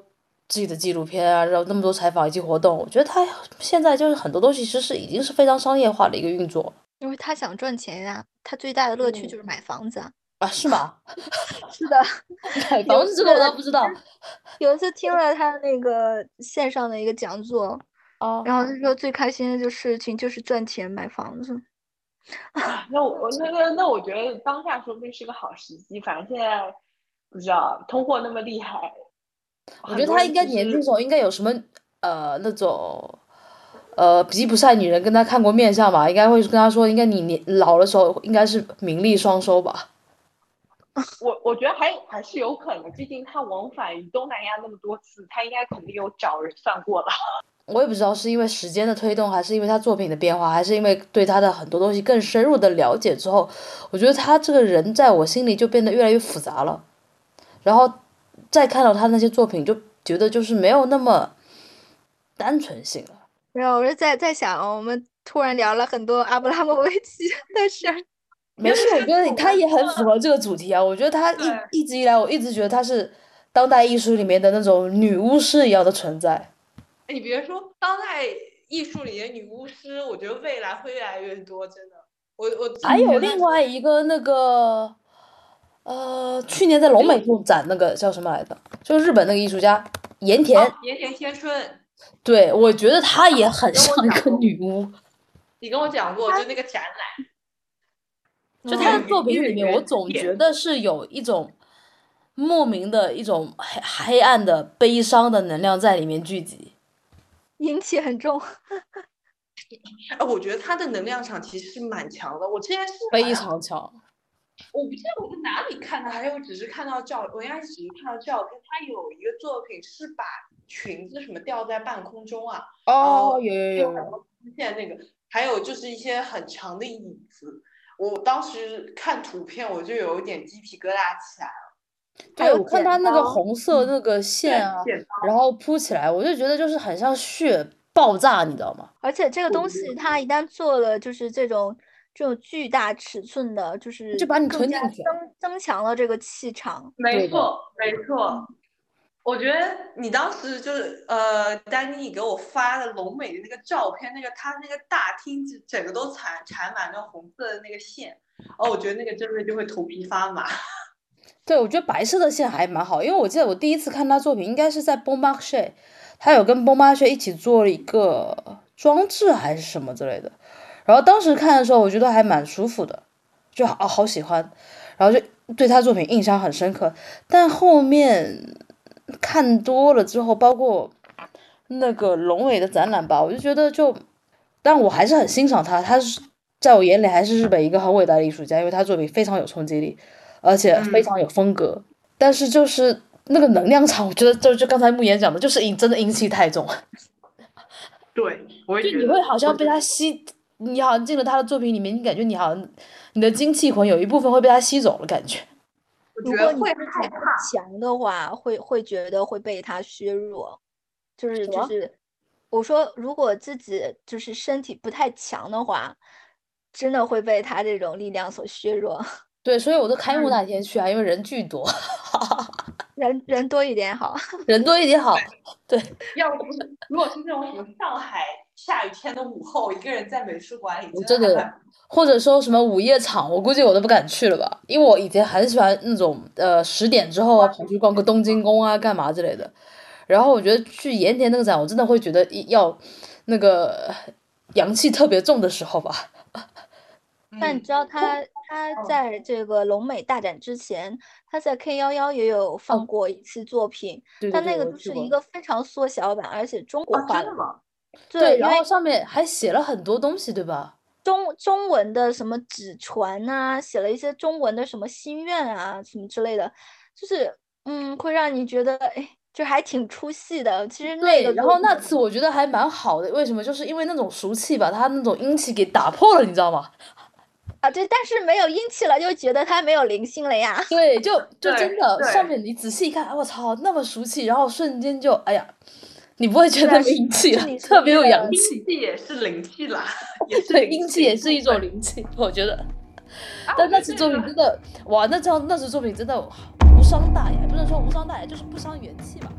自己的纪录片啊，然后那么多采访以及活动，我觉得他现在就是很多东西其实是已经是非常商业化的一个运作。因为他想赚钱呀，他最大的乐趣就是买房子啊。啊，是吗？是的，买 房子这个我倒不知道。有一次听了他那个线上的一个讲座，哦，然后他说最开心的就事情就是赚钱买房子。那我那个那我觉得当下说不定是个好时机，反正现在。不知道通货那么厉害，我觉得他应该年轻时候应该有什么呃那种呃吉普赛女人跟他看过面相吧，应该会跟他说，应该你年老的时候应该是名利双收吧。我我觉得还还是有可能，毕竟他往返于东南亚那么多次，他应该肯定有找人算过了。我也不知道是因为时间的推动，还是因为他作品的变化，还是因为对他的很多东西更深入的了解之后，我觉得他这个人在我心里就变得越来越复杂了。然后再看到他那些作品，就觉得就是没有那么单纯性了。没有，我是在在想，我们突然聊了很多阿布拉莫维奇的事。没事，我觉得他也很符合这个主题啊。我觉得他一一直以来，我一直觉得他是当代艺术里面的那种女巫师一样的存在。你别说当代艺术里的女巫师，我觉得未来会越来越多，真的。我我还有另外一个那个。呃，去年在龙美术展那个叫什么来着？就是日本那个艺术家盐田。盐田千春。对，我觉得她也很像一个女巫。你跟我讲过，就那个展览。就她的作品里面，我总觉得是有一种莫名的一种黑黑暗的悲伤的能量在里面聚集。阴气很重。哎，我觉得她的能量场其实是蛮强的。我之前是非常强。我不记得我在哪里看的，还有只是看到照，我应该只是看到照片。他有一个作品是把裙子什么吊在半空中啊，哦，有有有，出现那个，还有就是一些很长的椅子。我当时看图片，我就有一点鸡皮疙瘩起来了。对，我看他那个红色那个线啊，然后铺起来，我就觉得就是很像血爆炸，你知道吗？而且这个东西它一旦做了，就是这种。这种巨大尺寸的，就是就把你吞进去，增增强了这个气场。没错，没错。我觉得你当时就是呃，丹妮给我发的龙美的那个照片，那个他那个大厅就整个都缠缠满那红色的那个线，哦，我觉得那个真的就会头皮发麻。对，我觉得白色的线还蛮好，因为我记得我第一次看他作品，应该是在 b o m a r c h e 他有跟 b o m a r c h e 一起做了一个装置还是什么之类的。然后当时看的时候，我觉得还蛮舒服的，就好好喜欢，然后就对他作品印象很深刻。但后面看多了之后，包括那个龙尾的展览吧，我就觉得就，但我还是很欣赏他，他是在我眼里还是日本一个很伟大的艺术家，因为他作品非常有冲击力，而且非常有风格。但是就是那个能量场，我觉得 就就刚才慕言讲的，就是阴真的阴气太重。对，我就你会好像被他吸。你好像进了他的作品里面，你感觉你好像你的精气魂有一部分会被他吸走了，感觉。如果你太强的话，会会觉得会被他削弱，就是就是，我说如果自己就是身体不太强的话，真的会被他这种力量所削弱。对，所以我都开幕那天去啊，因为人巨多。人人多一点好，人多一点好。对，要不是如果是那种什么上海下雨天的午后，一个人在美术馆里，真的，或者说什么午夜场，我估计我都不敢去了吧，因为我以前很喜欢那种呃十点之后啊跑去逛个东京宫啊干嘛之类的。然后我觉得去盐田那个展，我真的会觉得要那个阳气特别重的时候吧。但你知道他他在这个龙美大展之前，他在 K 幺幺也有放过一次作品，但那个就是一个非常缩小版，而且中国化的嘛。对，然后上面还写了很多东西，对吧？中中文的什么纸船啊，写了一些中文的什么心愿啊，什么之类的，就是嗯，会让你觉得哎，就还挺出戏的。其实那个，然后那次我觉得还蛮好的，为什么？就是因为那种俗气把他那种阴气给打破了，你知道吗？啊，对，但是没有阴气了，就觉得他没有灵性了呀。对，就就真的上面你仔细一看，我操，那么俗气，然后瞬间就哎呀，你不会觉得阴气了，特别有阳气。阴气也是灵气啦，也是阴气也是一种灵气，我觉得。但那次作品真的，哇，那张那次作品真的无伤大雅，不能说无伤大雅，就是不伤元气嘛。